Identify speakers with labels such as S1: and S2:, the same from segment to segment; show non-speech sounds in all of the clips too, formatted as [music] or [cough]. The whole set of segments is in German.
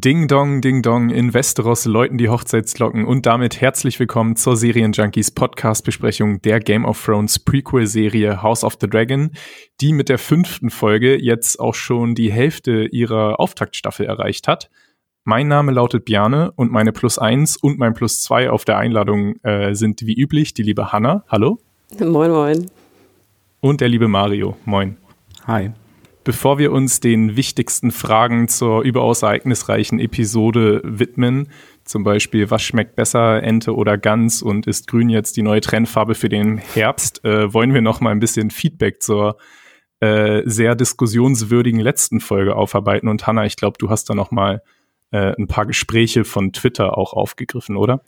S1: Ding Dong, Ding Dong, in Westeros läuten die Hochzeitsglocken und damit herzlich willkommen zur Serienjunkies Podcast-Besprechung der Game of Thrones Prequel-Serie House of the Dragon, die mit der fünften Folge jetzt auch schon die Hälfte ihrer Auftaktstaffel erreicht hat. Mein Name lautet Bjane und meine Plus eins und mein Plus zwei auf der Einladung äh, sind wie üblich die liebe Hanna. Hallo.
S2: Moin, moin.
S1: Und der liebe Mario. Moin.
S3: Hi.
S1: Bevor wir uns den wichtigsten Fragen zur überaus ereignisreichen Episode widmen, zum Beispiel, was schmeckt besser, Ente oder Gans und ist grün jetzt die neue Trendfarbe für den Herbst, äh, wollen wir noch mal ein bisschen Feedback zur äh, sehr diskussionswürdigen letzten Folge aufarbeiten. Und Hanna, ich glaube, du hast da noch mal äh, ein paar Gespräche von Twitter auch aufgegriffen, oder?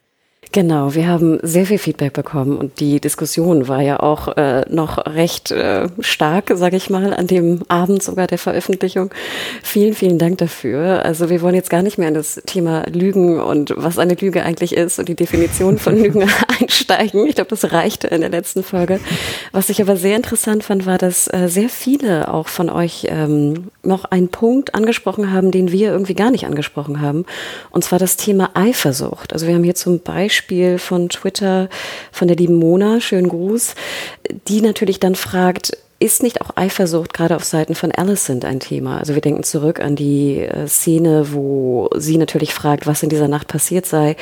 S2: Genau, wir haben sehr viel Feedback bekommen und die Diskussion war ja auch äh, noch recht äh, stark, sage ich mal, an dem Abend sogar der Veröffentlichung. Vielen, vielen Dank dafür. Also wir wollen jetzt gar nicht mehr in das Thema Lügen und was eine Lüge eigentlich ist und die Definition von [laughs] Lügen [laughs] einsteigen. Ich glaube, das reichte in der letzten Folge. Was ich aber sehr interessant fand, war, dass äh, sehr viele auch von euch ähm, noch einen Punkt angesprochen haben, den wir irgendwie gar nicht angesprochen haben. Und zwar das Thema Eifersucht. Also wir haben hier zum Beispiel Beispiel von Twitter von der lieben Mona, schönen Gruß, die natürlich dann fragt, ist nicht auch Eifersucht gerade auf Seiten von Alicent ein Thema? Also wir denken zurück an die äh, Szene, wo sie natürlich fragt, was in dieser Nacht passiert sei.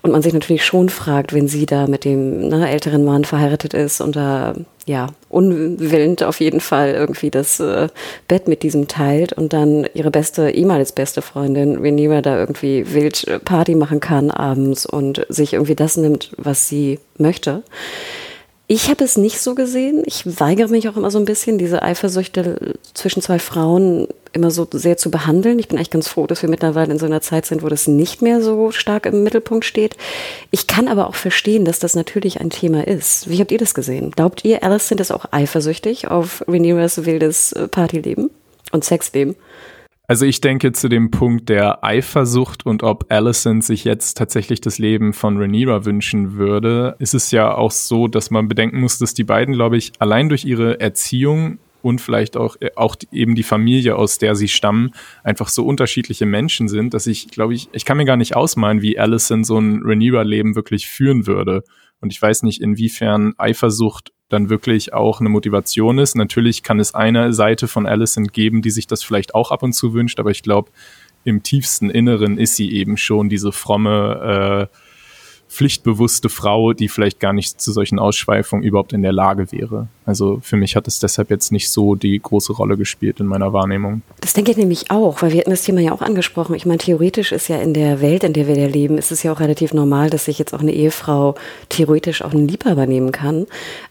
S2: Und man sich natürlich schon fragt, wenn sie da mit dem ne, älteren Mann verheiratet ist und da ja unwillend auf jeden Fall irgendwie das äh, Bett mit diesem teilt und dann ihre beste, ehemals beste Freundin Rhaenyra da irgendwie wild Party machen kann abends und sich irgendwie das nimmt, was sie möchte ich habe es nicht so gesehen. Ich weigere mich auch immer so ein bisschen, diese Eifersüchte zwischen zwei Frauen immer so sehr zu behandeln. Ich bin eigentlich ganz froh, dass wir mittlerweile in so einer Zeit sind, wo das nicht mehr so stark im Mittelpunkt steht. Ich kann aber auch verstehen, dass das natürlich ein Thema ist. Wie habt ihr das gesehen? Glaubt ihr, Alison ist auch eifersüchtig auf Rhaenyras wildes äh, Partyleben und Sexleben?
S1: Also ich denke zu dem Punkt der Eifersucht und ob Alicent sich jetzt tatsächlich das Leben von Rhaenyra wünschen würde, ist es ja auch so, dass man bedenken muss, dass die beiden, glaube ich, allein durch ihre Erziehung und vielleicht auch, äh, auch eben die Familie, aus der sie stammen, einfach so unterschiedliche Menschen sind, dass ich, glaube ich, ich kann mir gar nicht ausmalen, wie Alicent so ein Rhaenyra-Leben wirklich führen würde. Und ich weiß nicht, inwiefern Eifersucht dann wirklich auch eine Motivation ist. Natürlich kann es eine Seite von Allison geben, die sich das vielleicht auch ab und zu wünscht, aber ich glaube, im tiefsten Inneren ist sie eben schon diese fromme, äh, pflichtbewusste Frau, die vielleicht gar nicht zu solchen Ausschweifungen überhaupt in der Lage wäre. Also für mich hat es deshalb jetzt nicht so die große Rolle gespielt in meiner Wahrnehmung.
S2: Das denke ich nämlich auch, weil wir hatten das Thema ja auch angesprochen. Ich meine, theoretisch ist ja in der Welt, in der wir ja leben, ist es ja auch relativ normal, dass sich jetzt auch eine Ehefrau theoretisch auch einen Liebhaber nehmen kann.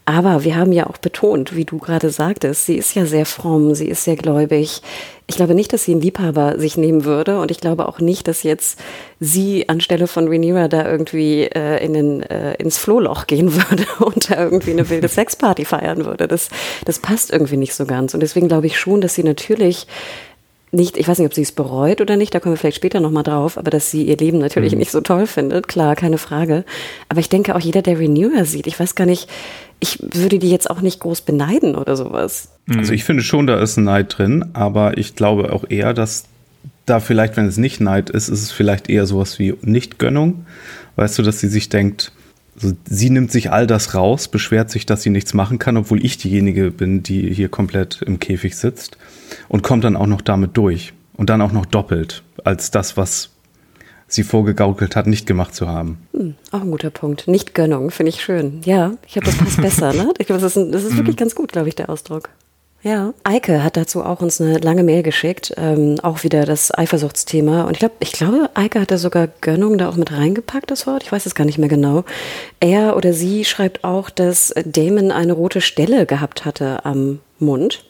S2: Aber wir haben ja auch betont, wie du gerade sagtest, sie ist ja sehr fromm, sie ist sehr gläubig. Ich glaube nicht, dass sie einen Liebhaber sich nehmen würde und ich glaube auch nicht, dass jetzt sie anstelle von Rhaenyra da irgendwie äh, in den, äh, ins Flohloch gehen [laughs] würde und da irgendwie eine wilde Sexparty feiern würde. Das, das passt irgendwie nicht so ganz und deswegen glaube ich schon, dass sie natürlich nicht, ich weiß nicht, ob sie es bereut oder nicht, da kommen wir vielleicht später nochmal drauf, aber dass sie ihr Leben natürlich mhm. nicht so toll findet, klar, keine Frage. Aber ich denke auch jeder, der Renewer sieht, ich weiß gar nicht, ich würde die jetzt auch nicht groß beneiden oder sowas.
S3: Also ich finde schon, da ist ein Neid drin, aber ich glaube auch eher, dass da vielleicht, wenn es nicht Neid ist, ist es vielleicht eher sowas wie Nichtgönnung. Weißt du, dass sie sich denkt, also sie nimmt sich all das raus, beschwert sich, dass sie nichts machen kann, obwohl ich diejenige bin, die hier komplett im Käfig sitzt und kommt dann auch noch damit durch und dann auch noch doppelt als das, was sie vorgegaukelt hat, nicht gemacht zu haben.
S2: Hm, auch ein guter Punkt. Nicht Gönnung, finde ich schön. Ja, ich glaube, das passt besser. Ne? Ich glaube, das ist, das ist mhm. wirklich ganz gut, glaube ich, der Ausdruck. Ja, Eike hat dazu auch uns eine lange Mail geschickt, ähm, auch wieder das Eifersuchtsthema. Und ich glaube, ich glaube, Eike hat da sogar Gönnung da auch mit reingepackt, das Wort. Ich weiß es gar nicht mehr genau. Er oder sie schreibt auch, dass Damon eine rote Stelle gehabt hatte am Mund.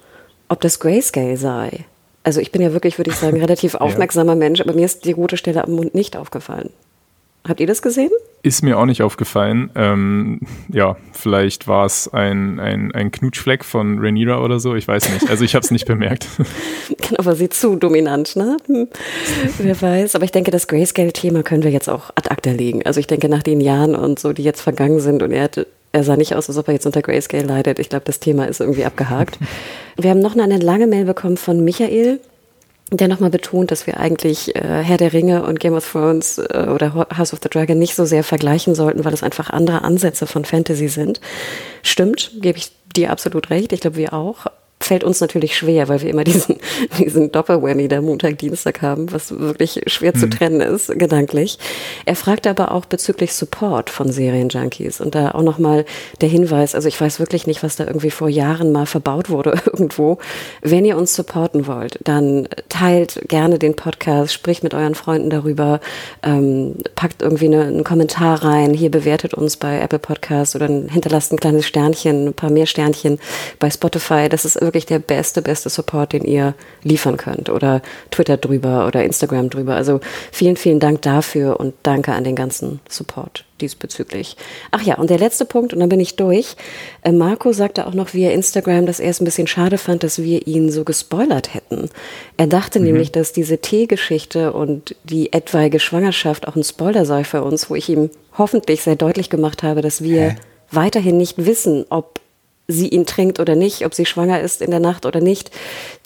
S2: Ob das Grayscale sei. Also ich bin ja wirklich, würde ich sagen, [laughs] relativ aufmerksamer ja. Mensch, aber mir ist die rote Stelle am Mund nicht aufgefallen. Habt ihr das gesehen?
S1: Ist mir auch nicht aufgefallen. Ähm, ja, vielleicht war es ein, ein, ein Knutschfleck von Rhaenyra oder so. Ich weiß nicht. Also ich habe es nicht [laughs] bemerkt.
S2: genau, aber sie zu dominant, ne? Hm. Wer weiß. Aber ich denke, das Grayscale-Thema können wir jetzt auch ad acta legen. Also ich denke, nach den Jahren und so, die jetzt vergangen sind und er hatte er sah nicht aus, als ob er jetzt unter Grayscale leidet. Ich glaube, das Thema ist irgendwie abgehakt. [laughs] Wir haben noch eine lange Mail bekommen von Michael. der nochmal betont, dass wir eigentlich äh, Herr der Ringe und Game of Thrones äh, oder House of the Dragon nicht so sehr vergleichen sollten, weil es einfach andere Ansätze von Fantasy sind. Stimmt, gebe ich dir absolut recht. Ich glaube, wir auch fällt uns natürlich schwer, weil wir immer diesen, [laughs] diesen Doppelwhammy der Montag, Dienstag haben, was wirklich schwer hm. zu trennen ist, gedanklich. Er fragt aber auch bezüglich Support von Serienjunkies und da auch nochmal der Hinweis, also ich weiß wirklich nicht, was da irgendwie vor Jahren mal verbaut wurde [laughs] irgendwo. Wenn ihr uns supporten wollt, dann teilt gerne den Podcast, spricht mit euren Freunden darüber, ähm, packt irgendwie eine, einen Kommentar rein, hier bewertet uns bei Apple Podcasts oder hinterlasst ein kleines Sternchen, ein paar mehr Sternchen bei Spotify. Das ist wirklich der beste, beste Support, den ihr liefern könnt. Oder Twitter drüber oder Instagram drüber. Also vielen, vielen Dank dafür und danke an den ganzen Support diesbezüglich. Ach ja, und der letzte Punkt, und dann bin ich durch. Äh, Marco sagte auch noch via Instagram, dass er es ein bisschen schade fand, dass wir ihn so gespoilert hätten. Er dachte mhm. nämlich, dass diese Teegeschichte und die etwaige Schwangerschaft auch ein Spoiler sei für uns, wo ich ihm hoffentlich sehr deutlich gemacht habe, dass wir Hä? weiterhin nicht wissen, ob sie ihn trinkt oder nicht, ob sie schwanger ist in der Nacht oder nicht.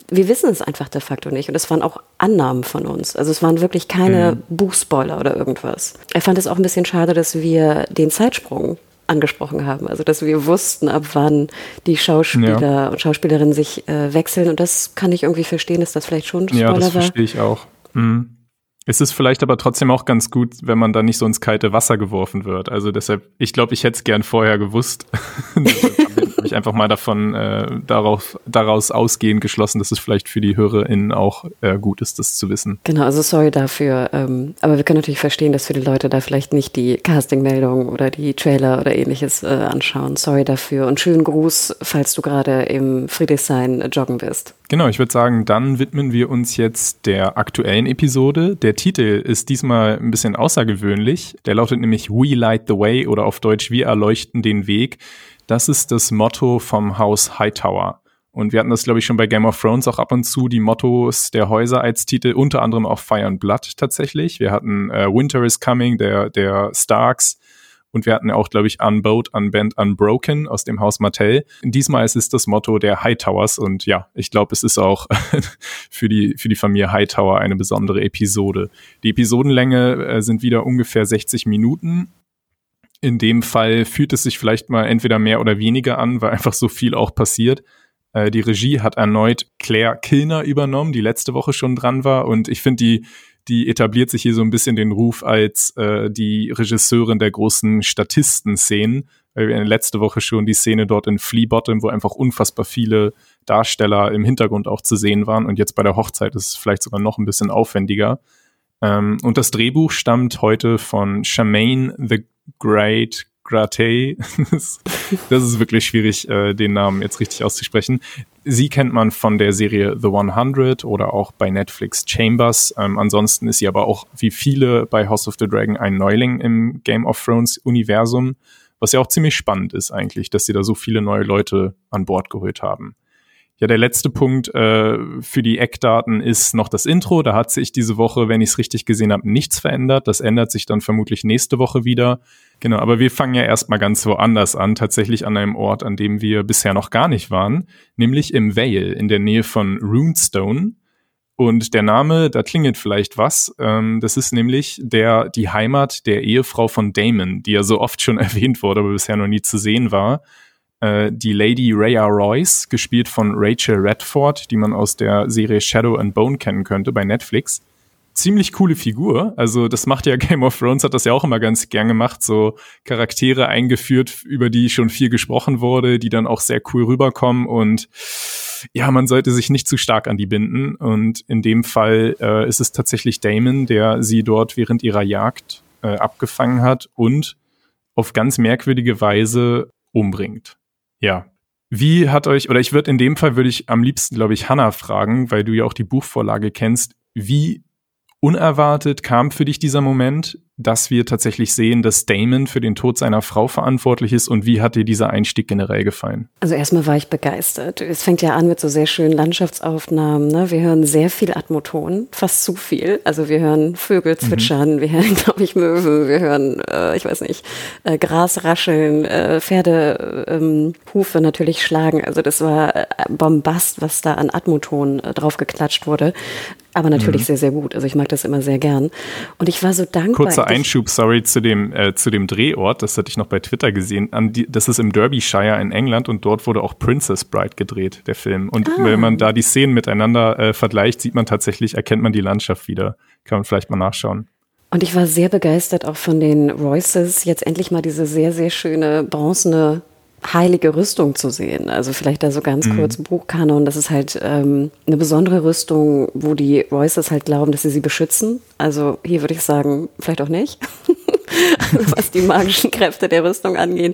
S2: Wir wissen es einfach de facto nicht. Und es waren auch Annahmen von uns. Also es waren wirklich keine mhm. Buchspoiler oder irgendwas. Er fand es auch ein bisschen schade, dass wir den Zeitsprung angesprochen haben. Also dass wir wussten, ab wann die Schauspieler ja. und Schauspielerinnen sich äh, wechseln. Und das kann ich irgendwie verstehen, dass das vielleicht schon
S1: Spoiler war. Ja, das verstehe ich auch. Mhm. Es ist vielleicht aber trotzdem auch ganz gut, wenn man da nicht so ins kalte Wasser geworfen wird. Also deshalb, ich glaube, ich hätte es gern vorher gewusst. [laughs] habe ich einfach mal davon äh, darauf, daraus ausgehend geschlossen, dass es vielleicht für die HörerInnen auch äh, gut ist, das zu wissen.
S2: Genau, also sorry dafür. Ähm, aber wir können natürlich verstehen, dass für die Leute da vielleicht nicht die Casting-Meldung oder die Trailer oder ähnliches äh, anschauen. Sorry dafür und schönen Gruß, falls du gerade im Friedrichshain joggen bist.
S1: Genau, ich würde sagen, dann widmen wir uns jetzt der aktuellen Episode. Der Titel ist diesmal ein bisschen außergewöhnlich. Der lautet nämlich We Light the Way oder auf Deutsch Wir erleuchten den Weg. Das ist das Motto vom Haus Hightower. Und wir hatten das, glaube ich, schon bei Game of Thrones auch ab und zu, die Mottos der Häuser als Titel, unter anderem auch Fire and Blood tatsächlich. Wir hatten äh, Winter is Coming, der, der Starks. Und wir hatten auch, glaube ich, Unbowed, Unbent, Unbroken aus dem Haus Martell. Diesmal ist es das Motto der Hightowers und ja, ich glaube, es ist auch [laughs] für die, für die Familie Hightower eine besondere Episode. Die Episodenlänge äh, sind wieder ungefähr 60 Minuten. In dem Fall fühlt es sich vielleicht mal entweder mehr oder weniger an, weil einfach so viel auch passiert. Äh, die Regie hat erneut Claire Kilner übernommen, die letzte Woche schon dran war und ich finde die die etabliert sich hier so ein bisschen den Ruf als äh, die Regisseurin der großen Statisten-Szenen. Weil wir letzte Woche schon die Szene dort in Flea Bottom, wo einfach unfassbar viele Darsteller im Hintergrund auch zu sehen waren. Und jetzt bei der Hochzeit ist es vielleicht sogar noch ein bisschen aufwendiger. Ähm, und das Drehbuch stammt heute von Charmaine the Great Gratey. [laughs] das ist wirklich schwierig, äh, den Namen jetzt richtig auszusprechen. Sie kennt man von der Serie The 100 oder auch bei Netflix Chambers. Ähm, ansonsten ist sie aber auch wie viele bei House of the Dragon ein Neuling im Game of Thrones Universum, was ja auch ziemlich spannend ist eigentlich, dass sie da so viele neue Leute an Bord geholt haben. Ja, der letzte Punkt äh, für die Eckdaten ist noch das Intro. Da hat sich diese Woche, wenn ich es richtig gesehen habe, nichts verändert. Das ändert sich dann vermutlich nächste Woche wieder. Genau, aber wir fangen ja erstmal ganz woanders an, tatsächlich an einem Ort, an dem wir bisher noch gar nicht waren, nämlich im Vale in der Nähe von Runestone. Und der Name, da klingelt vielleicht was. Ähm, das ist nämlich der, die Heimat der Ehefrau von Damon, die ja so oft schon [laughs] erwähnt wurde, aber bisher noch nie zu sehen war äh, die Lady Rhea Royce, gespielt von Rachel Redford, die man aus der Serie Shadow and Bone kennen könnte bei Netflix. Ziemlich coole Figur. Also, das macht ja [laughs] Game of Thrones, hat das ja auch immer ganz gern gemacht, so Charaktere eingeführt, über die schon viel gesprochen wurde, die dann auch sehr cool rüberkommen und ja, man sollte sich nicht zu stark an die binden. Und in dem Fall äh, ist es tatsächlich Damon, der sie dort während ihrer Jagd äh, abgefangen hat und auf ganz merkwürdige Weise umbringt. Ja. Wie hat euch, oder ich würde in dem Fall würde ich am liebsten, glaube ich, Hannah fragen, weil du ja auch die Buchvorlage kennst. Wie unerwartet kam für dich dieser Moment, dass wir tatsächlich sehen, dass Damon für den Tod seiner Frau verantwortlich ist und wie hat dir dieser Einstieg generell gefallen?
S2: Also erstmal war ich begeistert. Es fängt ja an mit so sehr schönen Landschaftsaufnahmen. Ne? Wir hören sehr viel Atmoton, fast zu viel. Also wir hören Vögel mhm. zwitschern, mhm. wir hören, [laughs] glaube ich, Möwen, wir hören, äh, ich weiß nicht, äh, Gras rascheln, äh, Pferde, ähm, Hufe natürlich schlagen. Also das war äh, Bombast, was da an Atmoton äh, draufgeklatscht wurde. Aber natürlich mhm. sehr, sehr gut. Also ich mag das immer sehr gern. Und ich war so dankbar.
S1: Kurzer Einschub, sorry, zu dem, äh, zu dem Drehort. Das hatte ich noch bei Twitter gesehen. Die, das ist im Derbyshire in England und dort wurde auch Princess Bride gedreht, der Film. Und ah. wenn man da die Szenen miteinander äh, vergleicht, sieht man tatsächlich, erkennt man die Landschaft wieder. Kann man vielleicht mal nachschauen.
S2: Und ich war sehr begeistert auch von den Royces, jetzt endlich mal diese sehr, sehr schöne bronzene heilige Rüstung zu sehen. Also vielleicht da so ganz mhm. kurz Buchkanon. Das ist halt ähm, eine besondere Rüstung, wo die Royces halt glauben, dass sie sie beschützen. Also hier würde ich sagen, vielleicht auch nicht. [laughs] was die magischen Kräfte der Rüstung angehen.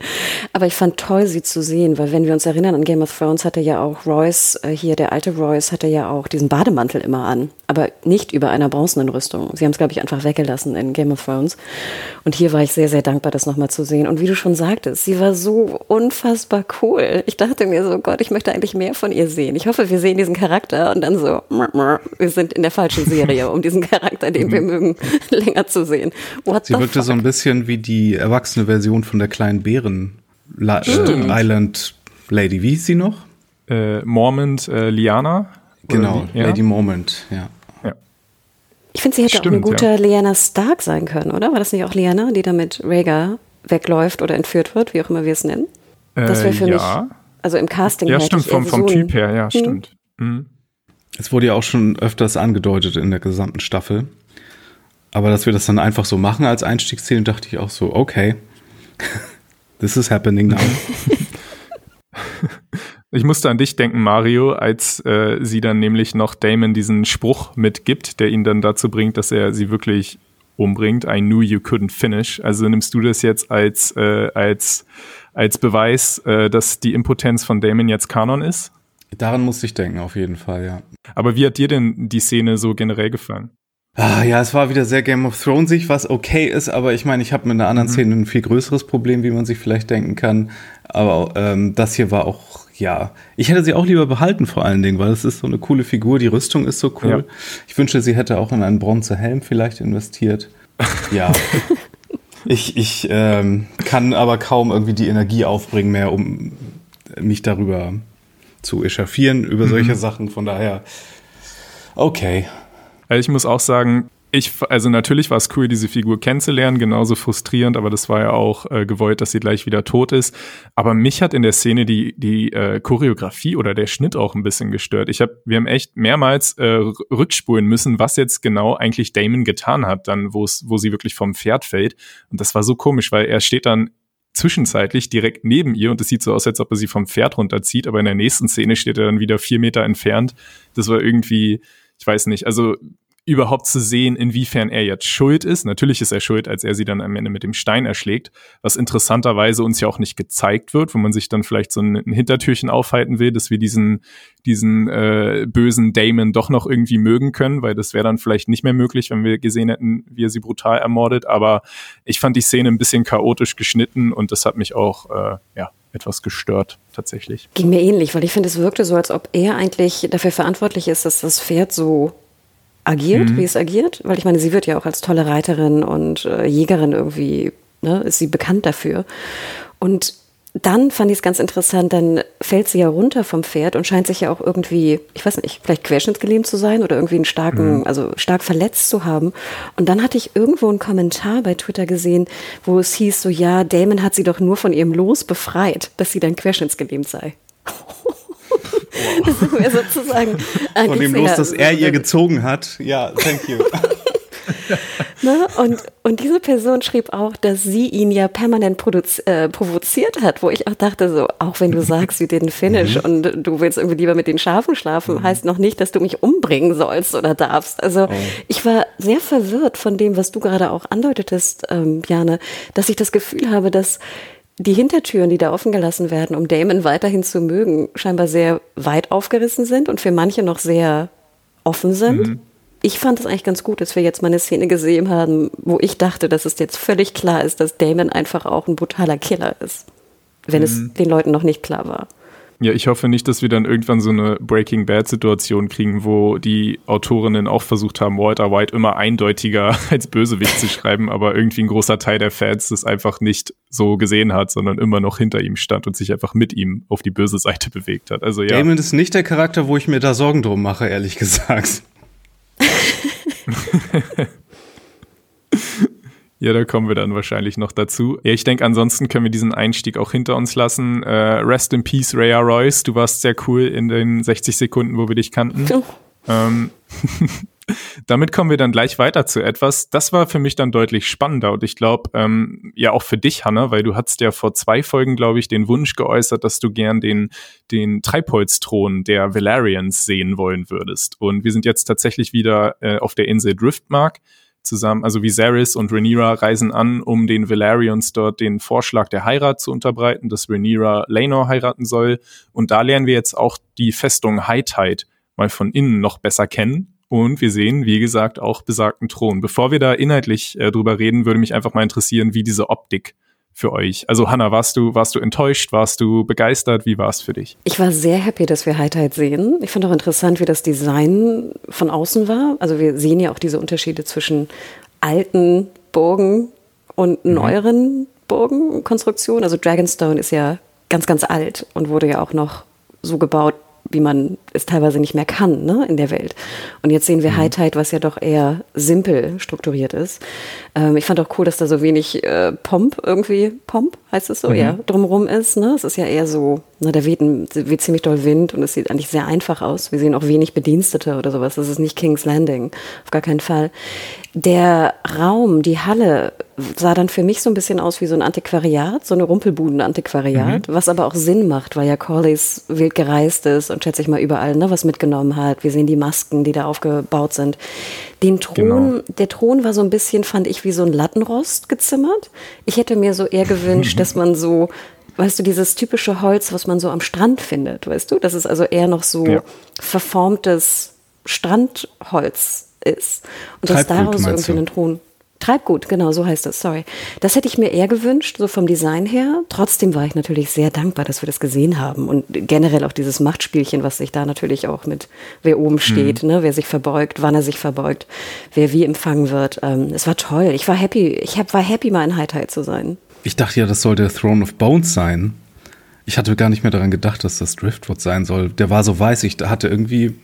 S2: Aber ich fand toll, sie zu sehen, weil wenn wir uns erinnern an Game of Thrones, hatte ja auch Royce, äh, hier der alte Royce, hatte ja auch diesen Bademantel immer an, aber nicht über einer bronzenen Rüstung. Sie haben es, glaube ich, einfach weggelassen in Game of Thrones. Und hier war ich sehr, sehr dankbar, das nochmal zu sehen. Und wie du schon sagtest, sie war so unfassbar cool. Ich dachte mir so, Gott, ich möchte eigentlich mehr von ihr sehen. Ich hoffe, wir sehen diesen Charakter und dann so, [laughs] wir sind in der falschen Serie, um diesen Charakter, den wir mögen, [laughs] länger zu sehen.
S3: What sie wirkte fuck? so ein bisschen wie die erwachsene Version von der kleinen Bären La äh, Island Lady. Wie hieß sie noch?
S1: Äh, Mormont äh, Liana.
S3: Genau, ja? Lady Mormont, ja. ja.
S2: Ich finde, sie hätte Stimmt, auch eine gute ja. Lyanna Stark sein können, oder? War das nicht auch Lyanna, die da mit Rhaegar wegläuft oder entführt wird, wie auch immer wir es nennen? Das wäre für
S1: äh, ja.
S2: mich, also im Casting
S1: Ja, stimmt, vom, vom so Typ her, ja, hm. stimmt. Mhm.
S3: Es wurde ja auch schon öfters angedeutet in der gesamten Staffel. Aber dass wir das dann einfach so machen als Einstiegsziel, dachte ich auch so, okay, [laughs] this is happening now. [laughs]
S1: Ich musste an dich denken, Mario, als äh, sie dann nämlich noch Damon diesen Spruch mitgibt, der ihn dann dazu bringt, dass er sie wirklich umbringt. I knew you couldn't finish. Also nimmst du das jetzt als, äh, als, als Beweis, äh, dass die Impotenz von Damon jetzt Kanon ist?
S3: Daran musste ich denken, auf jeden Fall, ja.
S1: Aber wie hat dir denn die Szene so generell gefallen?
S3: Ah, ja, es war wieder sehr Game of Thrones was okay ist, aber ich meine, ich habe mit einer anderen mhm. Szene ein viel größeres Problem, wie man sich vielleicht denken kann. Aber ähm, das hier war auch, ja, ich hätte sie auch lieber behalten vor allen Dingen, weil es ist so eine coole Figur, die Rüstung ist so cool. Ja. Ich wünsche, sie hätte auch in einen Bronzehelm vielleicht investiert. Ja. [laughs] ich ich ähm, kann aber kaum irgendwie die Energie aufbringen mehr, um mich darüber zu echauffieren, über mhm. solche Sachen. Von daher, okay.
S1: Also ich muss auch sagen, ich, also natürlich war es cool, diese Figur kennenzulernen, genauso frustrierend, aber das war ja auch äh, gewollt, dass sie gleich wieder tot ist. Aber mich hat in der Szene die, die äh, Choreografie oder der Schnitt auch ein bisschen gestört. Ich hab, wir haben echt mehrmals äh, rückspulen müssen, was jetzt genau eigentlich Damon getan hat, dann, wo wo sie wirklich vom Pferd fällt. Und das war so komisch, weil er steht dann zwischenzeitlich direkt neben ihr und es sieht so aus, als ob er sie vom Pferd runterzieht, aber in der nächsten Szene steht er dann wieder vier Meter entfernt. Das war irgendwie, ich weiß nicht, also überhaupt zu sehen, inwiefern er jetzt schuld ist. Natürlich ist er schuld, als er sie dann am Ende mit dem Stein erschlägt, was interessanterweise uns ja auch nicht gezeigt wird, wo man sich dann vielleicht so ein, Hintertürchen aufhalten will, dass wir diesen, diesen äh, bösen Damon doch noch irgendwie mögen können, weil das wäre dann vielleicht nicht mehr möglich, wenn wir gesehen hätten, wie er sie brutal ermordet. Aber ich fand die Szene ein bisschen chaotisch geschnitten und das hat mich auch, äh, ja, etwas gestört, tatsächlich.
S2: Ging mir ähnlich, weil ich finde, es wirkte so, als ob er eigentlich dafür verantwortlich ist, dass das Pferd so agiert, mhm. wie es agiert. Weil ich meine, sie wird ja auch als tolle Reiterin und äh, Jägerin irgendwie, ne, ist sie bekannt dafür. Und dann fand ich es ganz interessant, dann fällt sie ja runter vom Pferd und scheint sich ja auch irgendwie, ich weiß nicht, vielleicht querschnittsgelähmt zu sein oder irgendwie einen starken, mhm. also stark verletzt zu haben. Und dann hatte ich irgendwo einen Kommentar bei Twitter gesehen, wo es hieß so, ja, Damon hat sie doch nur von ihrem Los befreit, dass sie dann querschnittsgelähmt sei.
S3: Wow. [laughs] [laughs] Das ist sozusagen Von dem Los, dass er ihr gezogen hat. Ja, thank you. [laughs] [laughs]
S2: ne? und, und diese Person schrieb auch, dass sie ihn ja permanent äh, provoziert hat, wo ich auch dachte, so, auch wenn du sagst, you didn't [laughs] finish mhm. und du willst irgendwie lieber mit den Schafen schlafen, mhm. heißt noch nicht, dass du mich umbringen sollst oder darfst. Also oh. ich war sehr verwirrt von dem, was du gerade auch andeutetest, ähm, Jane, dass ich das Gefühl habe, dass die Hintertüren, die da offen gelassen werden, um Damon weiterhin zu mögen, scheinbar sehr weit aufgerissen sind und für manche noch sehr offen sind. Mhm. Ich fand es eigentlich ganz gut, dass wir jetzt mal eine Szene gesehen haben, wo ich dachte, dass es jetzt völlig klar ist, dass Damon einfach auch ein brutaler Killer ist. Wenn mhm. es den Leuten noch nicht klar war.
S1: Ja, ich hoffe nicht, dass wir dann irgendwann so eine Breaking Bad Situation kriegen, wo die Autorinnen auch versucht haben, Walter White immer eindeutiger [laughs] als Bösewicht zu schreiben, aber irgendwie ein großer Teil der Fans das einfach nicht so gesehen hat, sondern immer noch hinter ihm stand und sich einfach mit ihm auf die böse Seite [laughs] bewegt hat. Also ja.
S3: Damon ist nicht der Charakter, wo ich mir da Sorgen drum mache, ehrlich gesagt. [laughs]
S1: Ja, da kommen wir dann wahrscheinlich noch dazu. Ja, ich denke, ansonsten können wir diesen Einstieg auch hinter uns lassen. Äh, rest in Peace, Rhea Royce. Du warst sehr cool in den 60 Sekunden, wo wir dich kannten. Oh. Ähm, [laughs] damit kommen wir dann gleich weiter zu etwas. Das war für mich dann deutlich spannender und ich glaube, ähm, ja auch für dich, Hanna, weil du hattest ja vor zwei Folgen, glaube ich, den Wunsch geäußert, dass du gern den, den Treibholzthron der Valerians sehen wollen würdest. Und wir sind jetzt tatsächlich wieder äh, auf der Insel Driftmark zusammen, also Viserys und Rhaenyra reisen an, um den Valerians dort den Vorschlag der Heirat zu unterbreiten, dass Rhaenyra Laenor heiraten soll. Und da lernen wir jetzt auch die Festung High Tide mal von innen noch besser kennen. Und wir sehen, wie gesagt, auch besagten Thron. Bevor wir da inhaltlich äh, drüber reden, würde mich einfach mal interessieren, wie diese Optik für euch? Also Hanna, warst du, warst du enttäuscht? Warst du begeistert? Wie war es für dich?
S2: Ich war sehr happy, dass wir Heitheit sehen. Ich fand auch interessant, wie das Design von außen war. Also wir sehen ja auch diese Unterschiede zwischen alten Burgen und mhm. neueren Burgenkonstruktionen. Also Dragonstone ist ja ganz, ganz alt und wurde ja auch noch so gebaut, wie man es teilweise nicht mehr kann ne, in der Welt. Und jetzt sehen wir mhm. High Tide, was ja doch eher simpel strukturiert ist. Ähm, ich fand auch cool, dass da so wenig äh, Pomp irgendwie, Pomp heißt es so, mhm. ja, drumherum ist. Ne? Es ist ja eher so, ne, da weht, ein, weht ziemlich doll Wind und es sieht eigentlich sehr einfach aus. Wir sehen auch wenig Bedienstete oder sowas. Das ist nicht King's Landing, auf gar keinen Fall. Der Raum, die Halle sah dann für mich so ein bisschen aus wie so ein Antiquariat, so eine Rumpelbuden-Antiquariat, mhm. was aber auch Sinn macht, weil ja Corlys wild gereist ist und schätze ich mal überall ne, was mitgenommen hat. Wir sehen die Masken, die da aufgebaut sind. Den Thron, genau. der Thron war so ein bisschen, fand ich, wie so ein Lattenrost gezimmert. Ich hätte mir so eher gewünscht, [laughs] dass man so weißt du, dieses typische Holz, was man so am Strand findet, weißt du? Das ist also eher noch so ja. verformtes Strandholz ist. Und dass daraus irgendwie einen Thron. Treibgut, genau, so heißt das, sorry. Das hätte ich mir eher gewünscht, so vom Design her. Trotzdem war ich natürlich sehr dankbar, dass wir das gesehen haben. Und generell auch dieses Machtspielchen, was sich da natürlich auch mit, wer oben steht, mhm. ne, wer sich verbeugt, wann er sich verbeugt, wer wie empfangen wird. Ähm, es war toll. Ich war happy, ich hab, war happy, mal in High Tide zu sein.
S3: Ich dachte ja, das soll der Throne of Bones sein. Ich hatte gar nicht mehr daran gedacht, dass das Driftwood sein soll. Der war so weiß, ich hatte irgendwie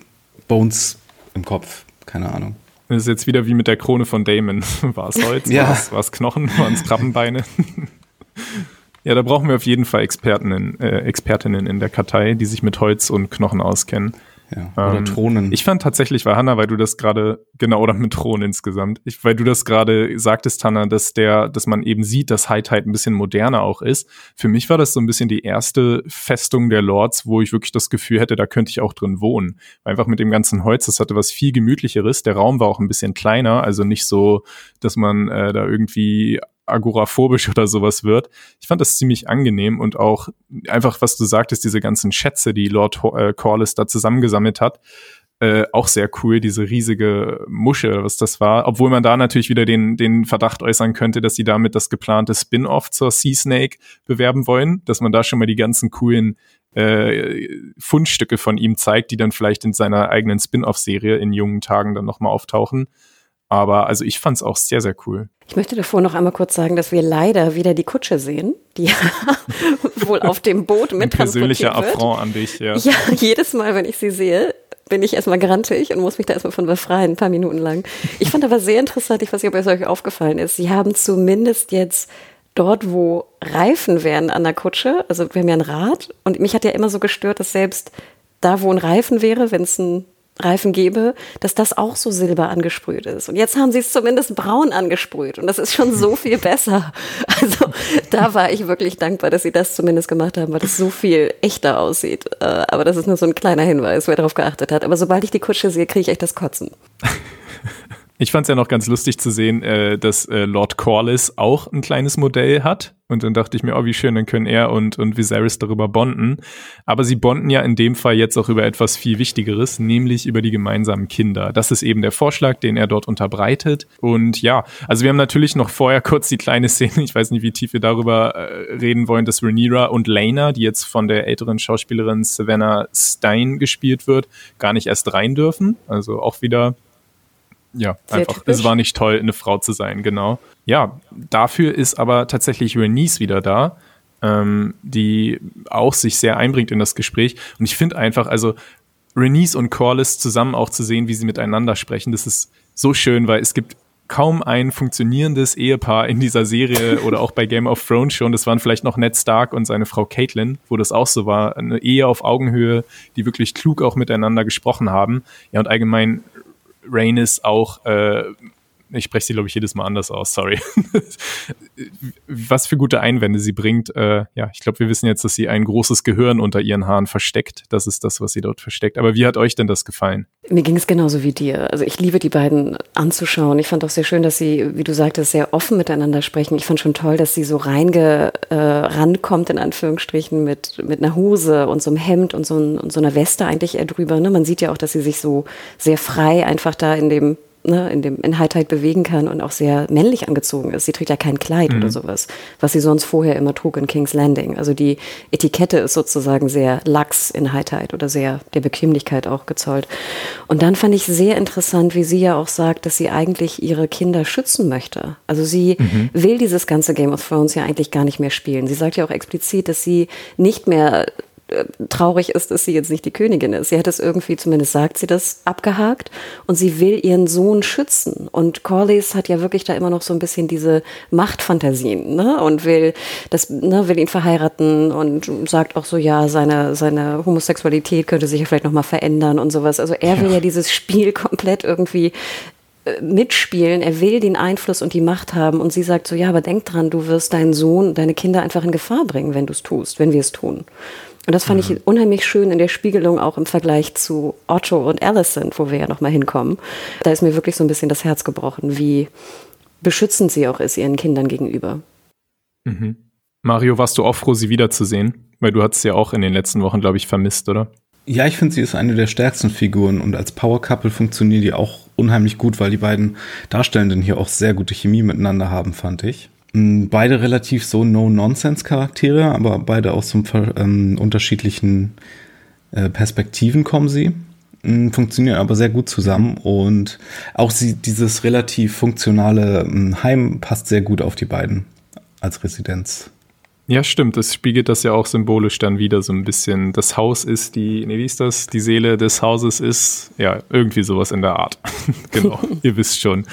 S3: Bones im Kopf. Keine Ahnung.
S1: Das ist jetzt wieder wie mit der Krone von Damon. [laughs] War es Holz? Ja. War es Knochen? Waren es Krabbenbeine? [laughs] ja, da brauchen wir auf jeden Fall Expertinnen, äh, Expertinnen in der Kartei, die sich mit Holz und Knochen auskennen.
S3: Ja, oder ähm, Thronen.
S1: Ich fand tatsächlich, weil Hanna, weil du das gerade, genau, oder mit Thronen insgesamt, ich, weil du das gerade sagtest, Hanna, dass der, dass man eben sieht, dass High Tide ein bisschen moderner auch ist. Für mich war das so ein bisschen die erste Festung der Lords, wo ich wirklich das Gefühl hätte, da könnte ich auch drin wohnen. Einfach mit dem ganzen Holz, das hatte was viel gemütlicheres. Der Raum war auch ein bisschen kleiner, also nicht so, dass man äh, da irgendwie agoraphobisch oder sowas wird. Ich fand das ziemlich angenehm und auch einfach, was du sagtest, diese ganzen Schätze, die Lord äh, Corliss da zusammengesammelt hat, äh, auch sehr cool, diese riesige Musche, was das war. Obwohl man da natürlich wieder den, den Verdacht äußern könnte, dass sie damit das geplante Spin-off zur Sea Snake bewerben wollen, dass man da schon mal die ganzen coolen äh, Fundstücke von ihm zeigt, die dann vielleicht in seiner eigenen Spin-off-Serie in jungen Tagen dann nochmal auftauchen. Aber also ich fand es auch sehr, sehr cool.
S2: Ich möchte davor noch einmal kurz sagen, dass wir leider wieder die Kutsche sehen, die [laughs] wohl auf dem Boot mit
S1: Persönlicher Affront an dich, ja.
S2: Ja, jedes Mal, wenn ich sie sehe, bin ich erstmal grantig und muss mich da erstmal von befreien, ein paar Minuten lang. Ich fand aber sehr interessant, ich weiß nicht, ob es euch aufgefallen ist, sie haben zumindest jetzt dort, wo Reifen wären an der Kutsche, also wir haben ja ein Rad und mich hat ja immer so gestört, dass selbst da, wo ein Reifen wäre, wenn es ein Reifen gebe, dass das auch so silber angesprüht ist. Und jetzt haben sie es zumindest braun angesprüht und das ist schon so viel [laughs] besser. Also da war ich wirklich dankbar, dass sie das zumindest gemacht haben, weil das so viel echter aussieht. Äh, aber das ist nur so ein kleiner Hinweis, wer darauf geachtet hat. Aber sobald ich die Kutsche sehe, kriege ich echt das Kotzen. [laughs]
S1: Ich fand es ja noch ganz lustig zu sehen, äh, dass äh, Lord Corliss auch ein kleines Modell hat. Und dann dachte ich mir, oh, wie schön, dann können er und, und Viserys darüber bonden. Aber sie bonden ja in dem Fall jetzt auch über etwas viel Wichtigeres, nämlich über die gemeinsamen Kinder. Das ist eben der Vorschlag, den er dort unterbreitet. Und ja, also wir haben natürlich noch vorher [laughs] kurz die kleine Szene, ich weiß nicht, wie tief wir darüber äh, reden wollen, dass Rhaenyra und Lena, die jetzt von der älteren Schauspielerin Savannah Stein gespielt wird, gar nicht erst rein dürfen. Also auch wieder ja, Sehr einfach, typisch. es war nicht toll, eine Frau zu sein, genau. Ja, dafür ist aber tatsächlich Renice wieder da, ähm, die auch sich sehr einbringt in das Gespräch. Und ich finde einfach, also Renice und Corliss zusammen auch zu sehen, wie sie miteinander sprechen, das ist so schön, weil es gibt kaum ein funktionierendes Ehepaar in dieser Serie [laughs] oder auch bei Game of Thrones schon. Das waren vielleicht noch Ned Stark und seine Frau Caitlin, wo das auch so war. Eine Ehe auf Augenhöhe, die wirklich klug auch miteinander gesprochen haben. Ja, und allgemein Rhaenys auch äh, ich spreche sie, glaube ich, jedes Mal anders aus, sorry. [laughs] Was für gute Einwände sie bringt. Äh, ja, ich glaube, wir wissen jetzt, dass sie ein großes Gehirn unter ihren Haaren versteckt. Das ist das, was sie dort versteckt. Aber wie hat euch denn das gefallen?
S2: Mir ging es genauso wie dir. Also ich liebe die beiden anzuschauen. Ich fand auch sehr schön, dass sie, wie du sagtest, sehr offen miteinander sprechen. Ich fand schon toll, dass sie so reinge, äh, in Anführungsstrichen, mit, mit einer Hose und so einem Hemd und so, ein, und so einer Weste eigentlich eher drüber. Ne? Man sieht ja auch, dass sie sich so sehr frei einfach da in dem ne, in dem in Hightide bewegen kann und auch sehr männlich angezogen ist. Sie trägt ja kein Kleid mhm. oder sowas, was sie sonst vorher immer trug in King's Landing. Also die Etikette ist sozusagen sehr lax in Hightide oder sehr der Bequemlichkeit auch gezollt. Und dann fand ich sehr interessant, wie sie ja auch sagt, dass sie eigentlich ihre Kinder schützen möchte. Also sie mhm. will dieses ganze Game of Thrones ja eigentlich gar nicht mehr spielen. Sie sagt ja auch explizit, dass sie nicht mehr traurig ist, dass sie jetzt nicht die Königin ist. Sie hat es irgendwie, zumindest sagt sie das, abgehakt und sie will ihren Sohn schützen. Und Corlys hat ja wirklich da immer noch so ein bisschen diese Machtfantasien ne? und will, das, ne, will ihn verheiraten und sagt auch so, ja, seine, seine Homosexualität könnte sich ja vielleicht nochmal verändern und sowas. Also er will ja, ja dieses Spiel komplett irgendwie mitspielen, er will den Einfluss und die Macht haben und sie sagt so, ja, aber denk dran, du wirst deinen Sohn, deine Kinder einfach in Gefahr bringen, wenn du es tust, wenn wir es tun. Und das fand mhm. ich unheimlich schön in der Spiegelung auch im Vergleich zu Otto und Alicent, wo wir ja nochmal hinkommen. Da ist mir wirklich so ein bisschen das Herz gebrochen, wie beschützend sie auch ist ihren Kindern gegenüber.
S1: Mhm. Mario, warst du auch froh, sie wiederzusehen? Weil du hattest sie ja auch in den letzten Wochen, glaube ich, vermisst, oder?
S3: Ja, ich finde, sie ist eine der stärksten Figuren und als Power Couple funktionieren die auch unheimlich gut, weil die beiden Darstellenden hier auch sehr gute Chemie miteinander haben, fand ich. Mm, beide relativ so No-Nonsense-Charaktere, aber beide aus so ähm, unterschiedlichen äh, Perspektiven kommen sie. Mm, funktionieren aber sehr gut zusammen und auch sie, dieses relativ funktionale mm, Heim passt sehr gut auf die beiden als Residenz.
S1: Ja, stimmt. Es spiegelt das ja auch symbolisch dann wieder so ein bisschen. Das Haus ist die, nee, wie ist das? Die Seele des Hauses ist, ja, irgendwie sowas in der Art. [laughs] genau, [laughs] ihr wisst schon.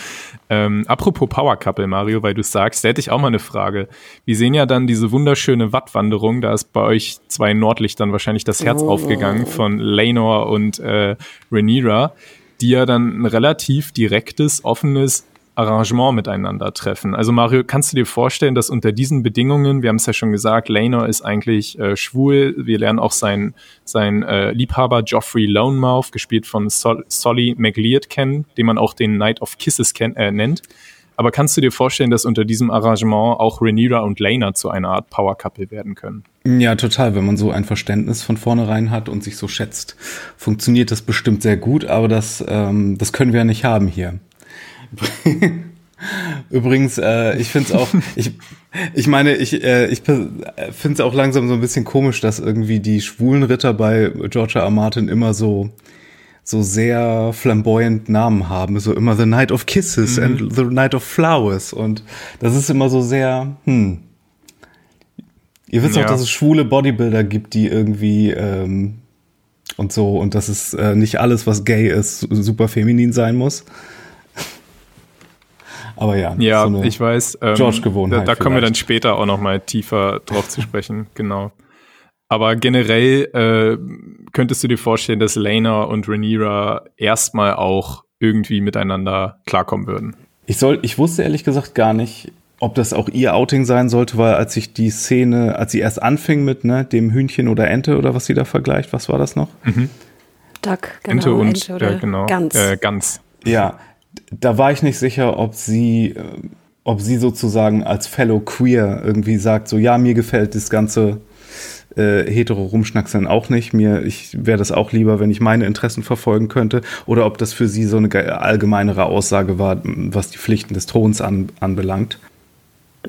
S1: Ähm, apropos Power Couple, Mario, weil du sagst, da hätte ich auch mal eine Frage. Wir sehen ja dann diese wunderschöne Wattwanderung, da ist bei euch zwei Nordlichtern wahrscheinlich das Herz oh. aufgegangen von Lenor und äh, Rhaenyra, die ja dann ein relativ direktes, offenes Arrangement miteinander treffen. Also Mario, kannst du dir vorstellen, dass unter diesen Bedingungen, wir haben es ja schon gesagt, Laner ist eigentlich äh, schwul, wir lernen auch seinen sein, äh, Liebhaber Geoffrey Lonemouth, gespielt von Sol Solly McLeod kennen, den man auch den Knight of Kisses äh, nennt. Aber kannst du dir vorstellen, dass unter diesem Arrangement auch Rhaenyra und Laner zu einer Art Power Couple werden können?
S3: Ja, total. Wenn man so ein Verständnis von vornherein hat und sich so schätzt, funktioniert das bestimmt sehr gut. Aber das, ähm, das können wir ja nicht haben hier. [laughs] Übrigens, äh, ich finde es auch, ich, ich meine, ich, äh, ich finde es auch langsam so ein bisschen komisch, dass irgendwie die schwulen Ritter bei George R. R. Martin immer so, so sehr flamboyant Namen haben. So immer The Night of Kisses mhm. and The Night of Flowers. Und das ist immer so sehr, hm. Ihr wisst ja. auch, dass es schwule Bodybuilder gibt, die irgendwie ähm, und so, und dass es äh, nicht alles, was gay ist, super feminin sein muss. Aber ja,
S1: ja so ich weiß.
S3: Ähm, George-Gewohnheit.
S1: Da, da kommen wir dann später auch noch mal tiefer drauf zu sprechen, [laughs] genau. Aber generell äh, könntest du dir vorstellen, dass Lena und Rhaenyra erstmal auch irgendwie miteinander klarkommen würden?
S3: Ich soll, ich wusste ehrlich gesagt gar nicht, ob das auch ihr Outing sein sollte, weil als ich die Szene, als sie erst anfing mit ne, dem Hühnchen oder Ente oder was sie da vergleicht, was war das noch? Mhm.
S2: Duck,
S1: genau. Ente und Ente oder ja, genau. Gans. Äh, Gans.
S3: Ja, da war ich nicht sicher, ob sie, äh, ob sie sozusagen als Fellow Queer irgendwie sagt, so ja, mir gefällt das ganze äh, hetero rumschnackseln auch nicht. Mir, ich wäre das auch lieber, wenn ich meine Interessen verfolgen könnte. Oder ob das für sie so eine allgemeinere Aussage war, was die Pflichten des Throns an, anbelangt.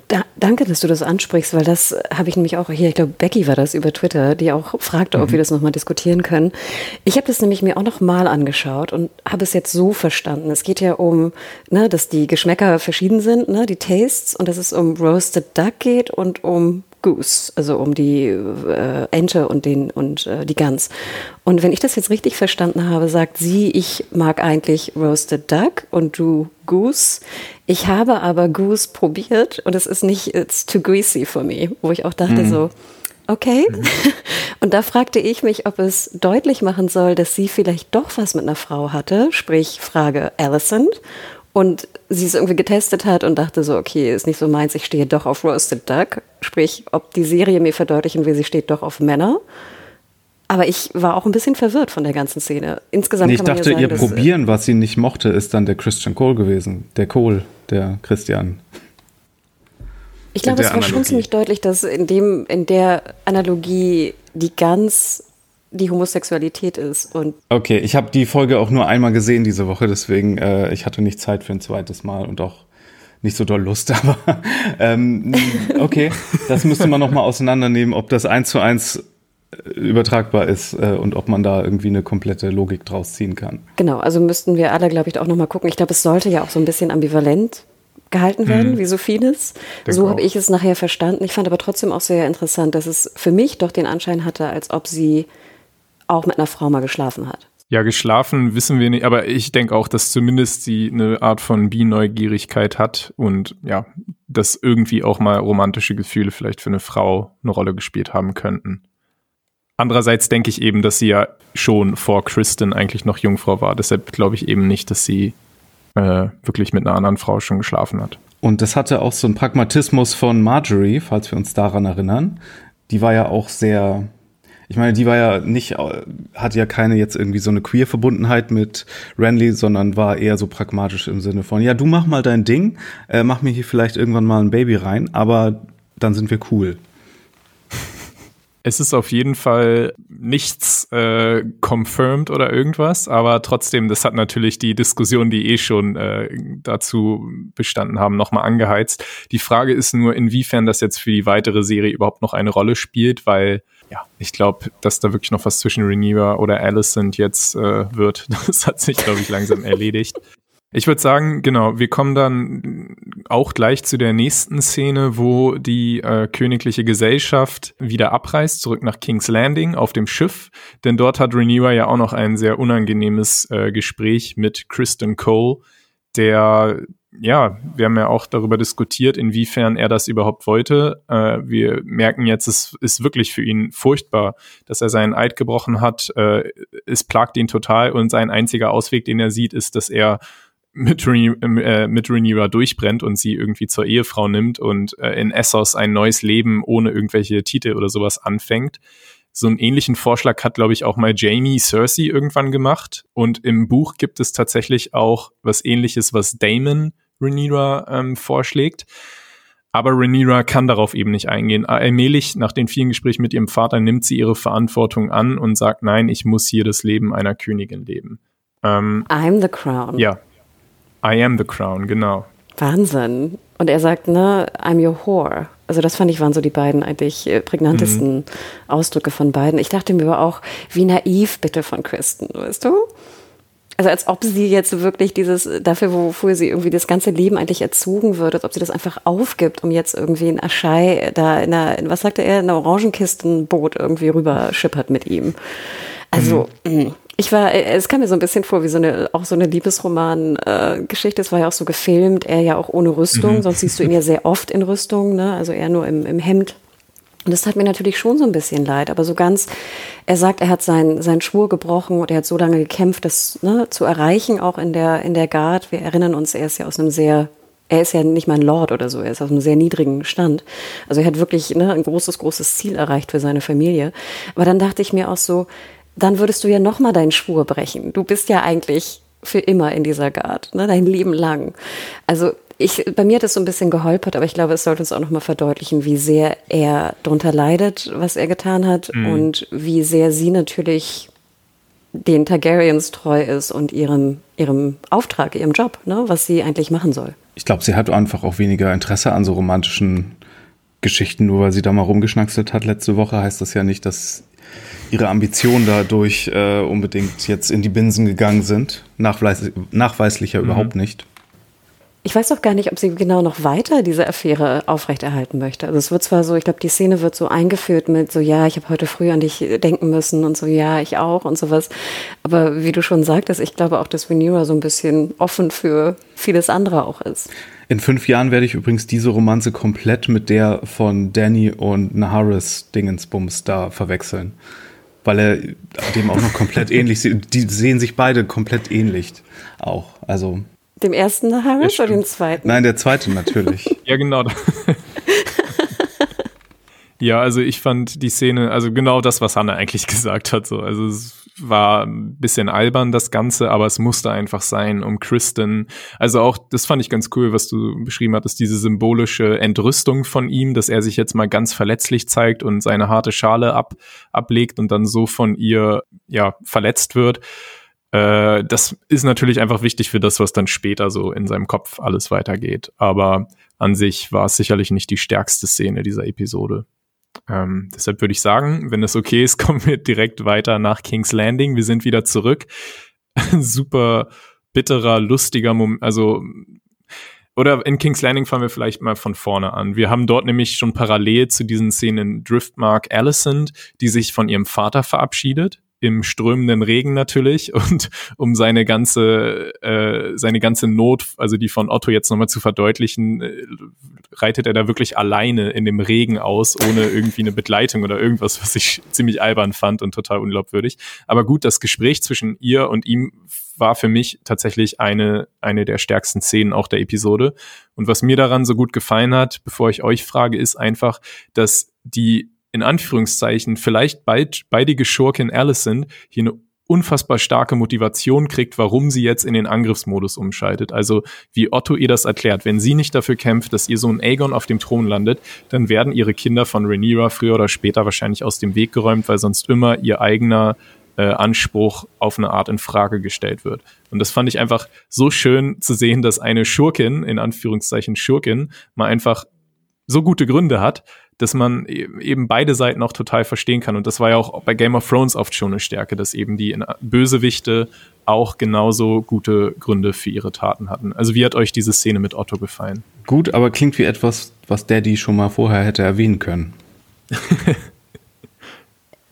S2: Da, danke, dass du das ansprichst, weil das habe ich nämlich auch hier, ich glaube, Becky war das über Twitter, die auch fragte, ob mhm. wir das nochmal diskutieren können. Ich habe das nämlich mir auch nochmal angeschaut und habe es jetzt so verstanden. Es geht ja um, ne, dass die Geschmäcker verschieden sind, ne, die Tastes, und dass es um Roasted Duck geht und um Goose, also um die äh, Ente und den und äh, die Gans. Und wenn ich das jetzt richtig verstanden habe, sagt sie, ich mag eigentlich Roasted Duck und du Goose. Ich habe aber Goose probiert und es ist nicht, it's too greasy for me, wo ich auch dachte mhm. so, okay. Mhm. [laughs] Und da fragte ich mich, ob es deutlich machen soll, dass sie vielleicht doch was mit einer Frau hatte, sprich Frage Alicent, und sie es irgendwie getestet hat und dachte so, okay, ist nicht so meins, ich stehe doch auf Roasted Duck. Sprich, ob die Serie mir verdeutlichen will, sie steht doch auf Männer. Aber ich war auch ein bisschen verwirrt von der ganzen Szene. Insgesamt
S3: nee,
S2: ich
S3: dachte,
S2: ja sagen,
S3: ihr Probieren, was sie nicht mochte, ist dann der Christian Cole gewesen. Der Cole, der Christian.
S2: Ich glaube, es war schon ziemlich deutlich, dass in dem, in der Analogie die ganz die Homosexualität ist. Und
S3: okay, ich habe die Folge auch nur einmal gesehen diese Woche, deswegen äh, ich hatte nicht Zeit für ein zweites Mal und auch nicht so doll Lust, [laughs] aber ähm, okay, das müsste man noch mal auseinandernehmen, ob das eins zu eins äh, übertragbar ist äh, und ob man da irgendwie eine komplette Logik draus ziehen kann.
S2: Genau, also müssten wir alle, glaube ich, auch noch mal gucken. Ich glaube, es sollte ja auch so ein bisschen ambivalent gehalten werden, mhm. wie so vieles. Denk so habe ich es nachher verstanden. Ich fand aber trotzdem auch sehr interessant, dass es für mich doch den Anschein hatte, als ob sie auch mit einer Frau mal geschlafen hat.
S1: Ja, geschlafen wissen wir nicht, aber ich denke auch, dass zumindest sie eine Art von Bi-Neugierigkeit hat und ja, dass irgendwie auch mal romantische Gefühle vielleicht für eine Frau eine Rolle gespielt haben könnten. Andererseits denke ich eben, dass sie ja schon vor Kristen eigentlich noch Jungfrau war. Deshalb glaube ich eben nicht, dass sie äh, wirklich mit einer anderen Frau schon geschlafen hat.
S3: Und das hatte auch so einen Pragmatismus von Marjorie, falls wir uns daran erinnern. Die war ja auch sehr ich meine, die war ja nicht, hat ja keine jetzt irgendwie so eine Queer-Verbundenheit mit Renly, sondern war eher so pragmatisch im Sinne von, ja, du mach mal dein Ding, äh, mach mir hier vielleicht irgendwann mal ein Baby rein, aber dann sind wir cool.
S1: Es ist auf jeden Fall nichts äh, confirmed oder irgendwas, aber trotzdem, das hat natürlich die Diskussion, die eh schon äh, dazu bestanden haben, nochmal angeheizt. Die Frage ist nur, inwiefern das jetzt für die weitere Serie überhaupt noch eine Rolle spielt, weil ja, ich glaube, dass da wirklich noch was zwischen Reniva oder Alicent jetzt äh, wird. [laughs] Das hat sich, glaube ich, langsam erledigt. Ich würde sagen, genau, wir kommen dann auch gleich zu der nächsten Szene, wo die äh, königliche Gesellschaft wieder abreist, zurück nach King's Landing auf dem Schiff. Denn dort hat Reniva ja auch noch ein sehr unangenehmes äh, Gespräch mit Kristen Cole, der ja, wir haben ja auch darüber diskutiert, inwiefern er das überhaupt wollte. Äh, wir merken jetzt, es ist wirklich für ihn furchtbar, dass er seinen Eid gebrochen hat. Äh, es plagt ihn total und sein einziger Ausweg, den er sieht, ist, dass er mit, Rene äh, mit Rhaenyra durchbrennt und sie irgendwie zur Ehefrau nimmt und äh, in Essos ein neues Leben ohne irgendwelche Titel oder sowas anfängt. So einen ähnlichen Vorschlag hat, glaube ich, auch mal Jamie Cersei irgendwann gemacht. Und im Buch gibt es tatsächlich auch was ähnliches, was Damon Rhaenyra ähm, vorschlägt. Aber Rhaenyra kann darauf eben nicht eingehen. Allmählich, nach den vielen Gesprächen mit ihrem Vater, nimmt sie ihre Verantwortung an und sagt, nein, ich muss hier das Leben einer Königin leben.
S2: Ähm, I'm the crown.
S1: Ja. I am the crown, genau.
S2: Wahnsinn. Und er sagt, ne, I'm your whore. Also das fand ich waren so die beiden eigentlich äh, prägnantesten mhm. Ausdrücke von beiden. Ich dachte mir aber auch, wie naiv bitte von Kristen, weißt du? Also als ob sie jetzt wirklich dieses, dafür, wofür sie irgendwie das ganze Leben eigentlich erzogen wird, als ob sie das einfach aufgibt, um jetzt irgendwie in Aschei da in einer, in, was sagte er, in einer Orangenkistenboot irgendwie rüber schippert mit ihm. Also, mhm. Mm, ich war, es kam mir so ein bisschen vor wie so eine, auch so eine Liebesroman-Geschichte. Äh, es war ja auch so gefilmt, er ja auch ohne Rüstung, mhm. sonst siehst du ihn ja sehr oft in Rüstung, ne? also er nur im, im Hemd. Und das tat mir natürlich schon so ein bisschen leid, aber so ganz, er sagt, er hat seinen, seinen Schwur gebrochen und er hat so lange gekämpft, das ne, zu erreichen, auch in der, in der Guard. Wir erinnern uns, er ist ja aus einem sehr, er ist ja nicht mal ein Lord oder so, er ist aus einem sehr niedrigen Stand. Also er hat wirklich ne, ein großes, großes Ziel erreicht für seine Familie. Aber dann dachte ich mir auch so, dann würdest du ja nochmal deinen Schwur brechen. Du bist ja eigentlich für immer in dieser Guard, ne, dein Leben lang. Also ich, bei mir hat es so ein bisschen geholpert, aber ich glaube, es sollte uns auch nochmal verdeutlichen, wie sehr er darunter leidet, was er getan hat mhm. und wie sehr sie natürlich den Targaryens treu ist und ihrem, ihrem Auftrag, ihrem Job, ne, was sie eigentlich machen soll.
S3: Ich glaube, sie hat einfach auch weniger Interesse an so romantischen Geschichten, nur weil sie da mal rumgeschnackselt hat letzte Woche, heißt das ja nicht, dass ihre Ambitionen dadurch äh, unbedingt jetzt in die Binsen gegangen sind. Nachweis, nachweislich ja mhm. überhaupt nicht.
S2: Ich weiß auch gar nicht, ob sie genau noch weiter diese Affäre aufrechterhalten möchte. Also es wird zwar so, ich glaube, die Szene wird so eingeführt mit so, ja, ich habe heute früh an dich denken müssen und so, ja, ich auch und sowas. Aber wie du schon sagtest, ich glaube auch, dass Venera so ein bisschen offen für vieles andere auch ist.
S3: In fünf Jahren werde ich übrigens diese Romanze komplett mit der von Danny und Naharis Dingensbums da verwechseln. Weil er dem auch noch komplett [laughs] ähnlich sieht. Die sehen sich beide komplett ähnlich auch. Also
S2: dem ersten Harris oder dem zweiten?
S3: Nein, der zweite natürlich. [laughs]
S1: ja, genau. [laughs] ja, also ich fand die Szene, also genau das, was Hannah eigentlich [laughs] gesagt hat. So. Also es war ein bisschen albern, das Ganze, aber es musste einfach sein, um Kristen. Also auch, das fand ich ganz cool, was du beschrieben hattest, diese symbolische Entrüstung von ihm, dass er sich jetzt mal ganz verletzlich zeigt und seine harte Schale ab, ablegt und dann so von ihr ja verletzt wird äh, das ist natürlich einfach wichtig für das, was dann später so in seinem Kopf alles weitergeht. Aber an sich war es sicherlich nicht die stärkste Szene dieser Episode. Ähm, deshalb würde ich sagen, wenn es okay ist, [laughs] kommen wir direkt weiter nach King's Landing. Wir sind wieder zurück. [laughs] Super bitterer, lustiger Moment, also oder in King's Landing fangen wir vielleicht mal von vorne an. Wir haben dort nämlich schon parallel zu diesen Szenen Driftmark Alicent, die sich von ihrem Vater verabschiedet im strömenden Regen natürlich [laughs] und um seine ganze äh, seine ganze Not, also die von Otto jetzt nochmal zu verdeutlichen, äh, reitet er da wirklich alleine in dem Regen aus, ohne irgendwie eine Begleitung oder irgendwas, was ich ziemlich albern fand und total unglaubwürdig. Aber gut, das Gespräch zwischen ihr und ihm war für mich tatsächlich eine eine der stärksten Szenen auch der Episode. Und was mir daran so gut gefallen hat, bevor ich euch frage, ist einfach, dass die in Anführungszeichen vielleicht beid, beidige Schurkin Allison hier eine unfassbar starke Motivation kriegt, warum sie jetzt in den Angriffsmodus umschaltet. Also wie Otto ihr das erklärt, wenn sie nicht dafür kämpft, dass ihr Sohn Aegon auf dem Thron landet, dann werden ihre Kinder von Rhaenyra früher oder später wahrscheinlich aus dem Weg geräumt, weil sonst immer ihr eigener äh, Anspruch auf eine Art in Frage gestellt wird. Und das fand ich einfach so schön zu sehen, dass eine Schurkin, in Anführungszeichen Schurkin, mal einfach so gute Gründe hat, dass man e-, eben beide Seiten auch total verstehen kann. Und das war ja auch bei Game of Thrones oft schon eine Stärke, dass eben die Bösewichte auch genauso gute Gründe für ihre Taten hatten. Also wie hat euch diese Szene mit Otto gefallen?
S3: Gut, aber klingt wie etwas, was Daddy schon mal vorher hätte erwähnen können. [laughs]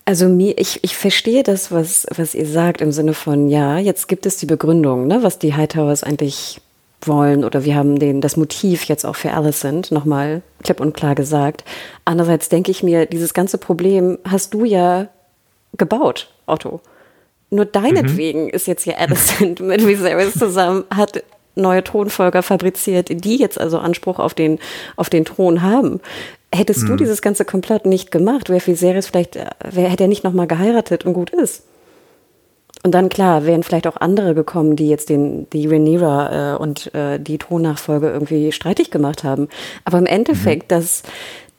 S2: Also mir, ich, ich verstehe das, was, was ihr sagt, im Sinne von, ja, jetzt gibt es die Begründung, ne, was die Hightowers eigentlich wollen oder wir haben den, das Motiv jetzt auch für Alicent nochmal klipp und klar gesagt. Andererseits denke ich mir, dieses ganze Problem hast du ja gebaut, Otto. Nur deinetwegen mhm. ist jetzt ja Alicent [laughs] mit Viserys zusammen, hat neue Thronfolger fabriziert, die jetzt also Anspruch auf den, auf den Thron haben. Hättest mhm. du dieses ganze Komplott nicht gemacht, wäre Viserys vielleicht, wer hätte er nicht nochmal geheiratet und gut ist. Und dann klar, wären vielleicht auch andere gekommen, die jetzt den, die Rhaenyra äh, und äh, die Thronnachfolge irgendwie streitig gemacht haben. Aber im Endeffekt, mhm. das,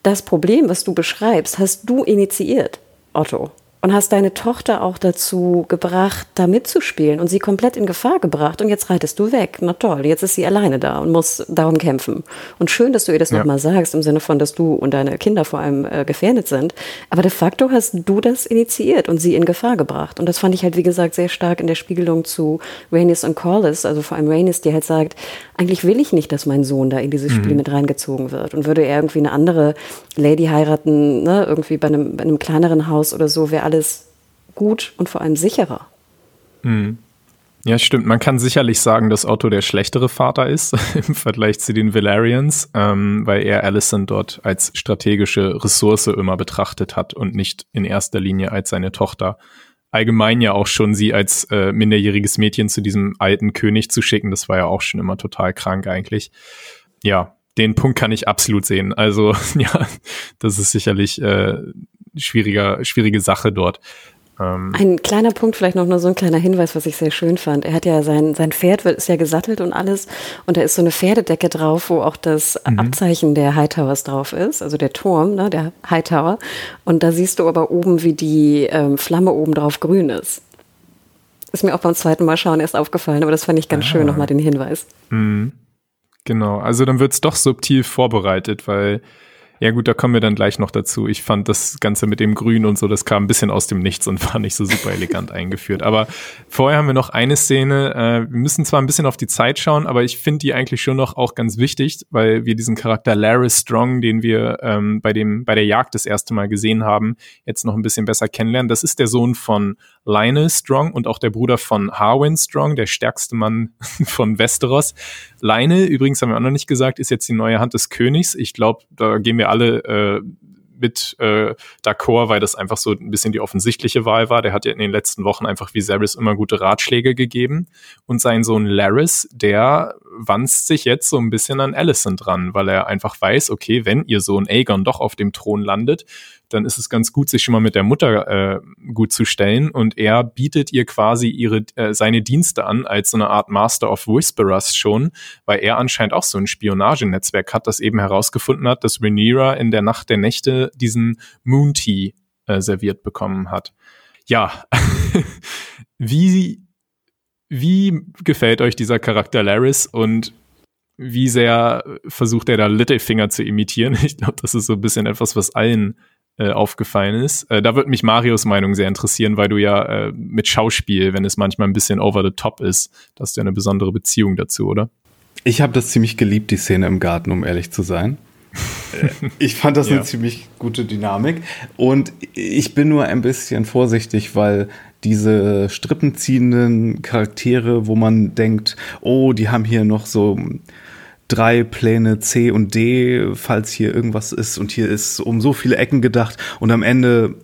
S2: das Problem, was du beschreibst, hast du initiiert, Otto und hast deine Tochter auch dazu gebracht, da mitzuspielen und sie komplett in Gefahr gebracht. Und jetzt reitest du weg. Na toll, jetzt ist sie alleine da und muss darum kämpfen. Und schön, dass du ihr das ja. nochmal sagst, im Sinne von, dass du und deine Kinder vor allem äh, gefährdet sind. Aber de facto hast du das initiiert und sie in Gefahr gebracht. Und das fand ich halt, wie gesagt, sehr stark in der Spiegelung zu Rhaenys und Corlys, also vor allem Rhaenys, die halt sagt, eigentlich will ich nicht, dass mein Sohn da in dieses Spiel mhm. mit reingezogen wird. Und würde er irgendwie eine andere Lady heiraten, ne, irgendwie bei einem, bei einem kleineren Haus oder so, wäre alles gut und vor allem sicherer.
S1: Mhm. Ja, stimmt. Man kann sicherlich sagen, dass Otto der schlechtere Vater ist [laughs] im Vergleich zu den Valerians, ähm, weil er Allison dort als strategische Ressource immer betrachtet hat und nicht in erster Linie als seine Tochter. Allgemein ja auch schon sie als äh, minderjähriges Mädchen zu diesem alten König zu schicken, das war ja auch schon immer total krank eigentlich. Ja, den Punkt kann ich absolut sehen. Also [laughs] ja, das ist sicherlich äh, schwieriger, schwierige Sache dort.
S2: Ähm ein kleiner Punkt, vielleicht noch nur so ein kleiner Hinweis, was ich sehr schön fand. Er hat ja sein, sein Pferd ist ja gesattelt und alles. Und da ist so eine Pferdedecke drauf, wo auch das mhm. Abzeichen der Hightowers drauf ist, also der Turm, ne, der Hightower. Und da siehst du aber oben, wie die ähm, Flamme oben drauf grün ist. Ist mir auch beim zweiten Mal schauen erst aufgefallen, aber das fand ich ganz ah. schön, nochmal den Hinweis.
S1: Mhm. Genau, also dann wird es doch subtil vorbereitet, weil ja gut, da kommen wir dann gleich noch dazu. Ich fand das Ganze mit dem Grün und so, das kam ein bisschen aus dem Nichts und [laughs] war nicht so super elegant eingeführt. Aber vorher haben wir noch eine Szene. Äh, wir müssen zwar ein bisschen auf die Zeit schauen, aber ich finde die eigentlich schon noch auch ganz wichtig, weil wir diesen Charakter Larry Strong, den wir ähm, bei dem bei der Jagd das erste Mal gesehen haben, jetzt noch ein bisschen besser kennenlernen. Das ist der Sohn von Lionel Strong und auch der Bruder von Harwin Strong, der stärkste Mann [laughs] von Westeros. Lionel, übrigens haben wir auch noch nicht gesagt, ist jetzt die neue Hand des Königs. Ich glaube, da gehen wir alle äh, mit äh, d'accord, weil das einfach so ein bisschen die offensichtliche Wahl war. Der hat ja in den letzten Wochen einfach Viserys immer gute Ratschläge gegeben. Und sein Sohn Laris, der wanzt sich jetzt so ein bisschen an Alicent dran, weil er einfach weiß, okay, wenn ihr Sohn Aegon doch auf dem Thron landet, dann ist es ganz gut, sich schon mal mit der Mutter äh, gut zu stellen. Und er bietet ihr quasi ihre, äh, seine Dienste an als so eine Art Master of Whisperers schon, weil er anscheinend auch so ein Spionagenetzwerk hat, das eben herausgefunden hat, dass Rhaenyra in der Nacht der Nächte diesen Moon Tea äh, serviert bekommen hat. Ja, [laughs] wie wie gefällt euch dieser Charakter Laris und wie sehr versucht er da Littlefinger zu imitieren? [laughs] Ich glaube, das ist so ein bisschen etwas, was allen äh, aufgefallen ist. Äh, da würde mich Marios Meinung sehr interessieren, weil du ja äh, mit Schauspiel, wenn es manchmal ein bisschen over the top ist, hast du ja eine besondere Beziehung dazu, oder?
S3: Ich habe das ziemlich geliebt, die Szene im Garten, um ehrlich zu sein. [laughs] Ich fand das ja. eine ziemlich gute Dynamik und ich bin nur ein bisschen vorsichtig, weil diese strippenziehenden Charaktere, wo man denkt, oh, die haben hier noch so drei Pläne C und D, falls hier irgendwas ist und hier ist um so viele Ecken gedacht und am Ende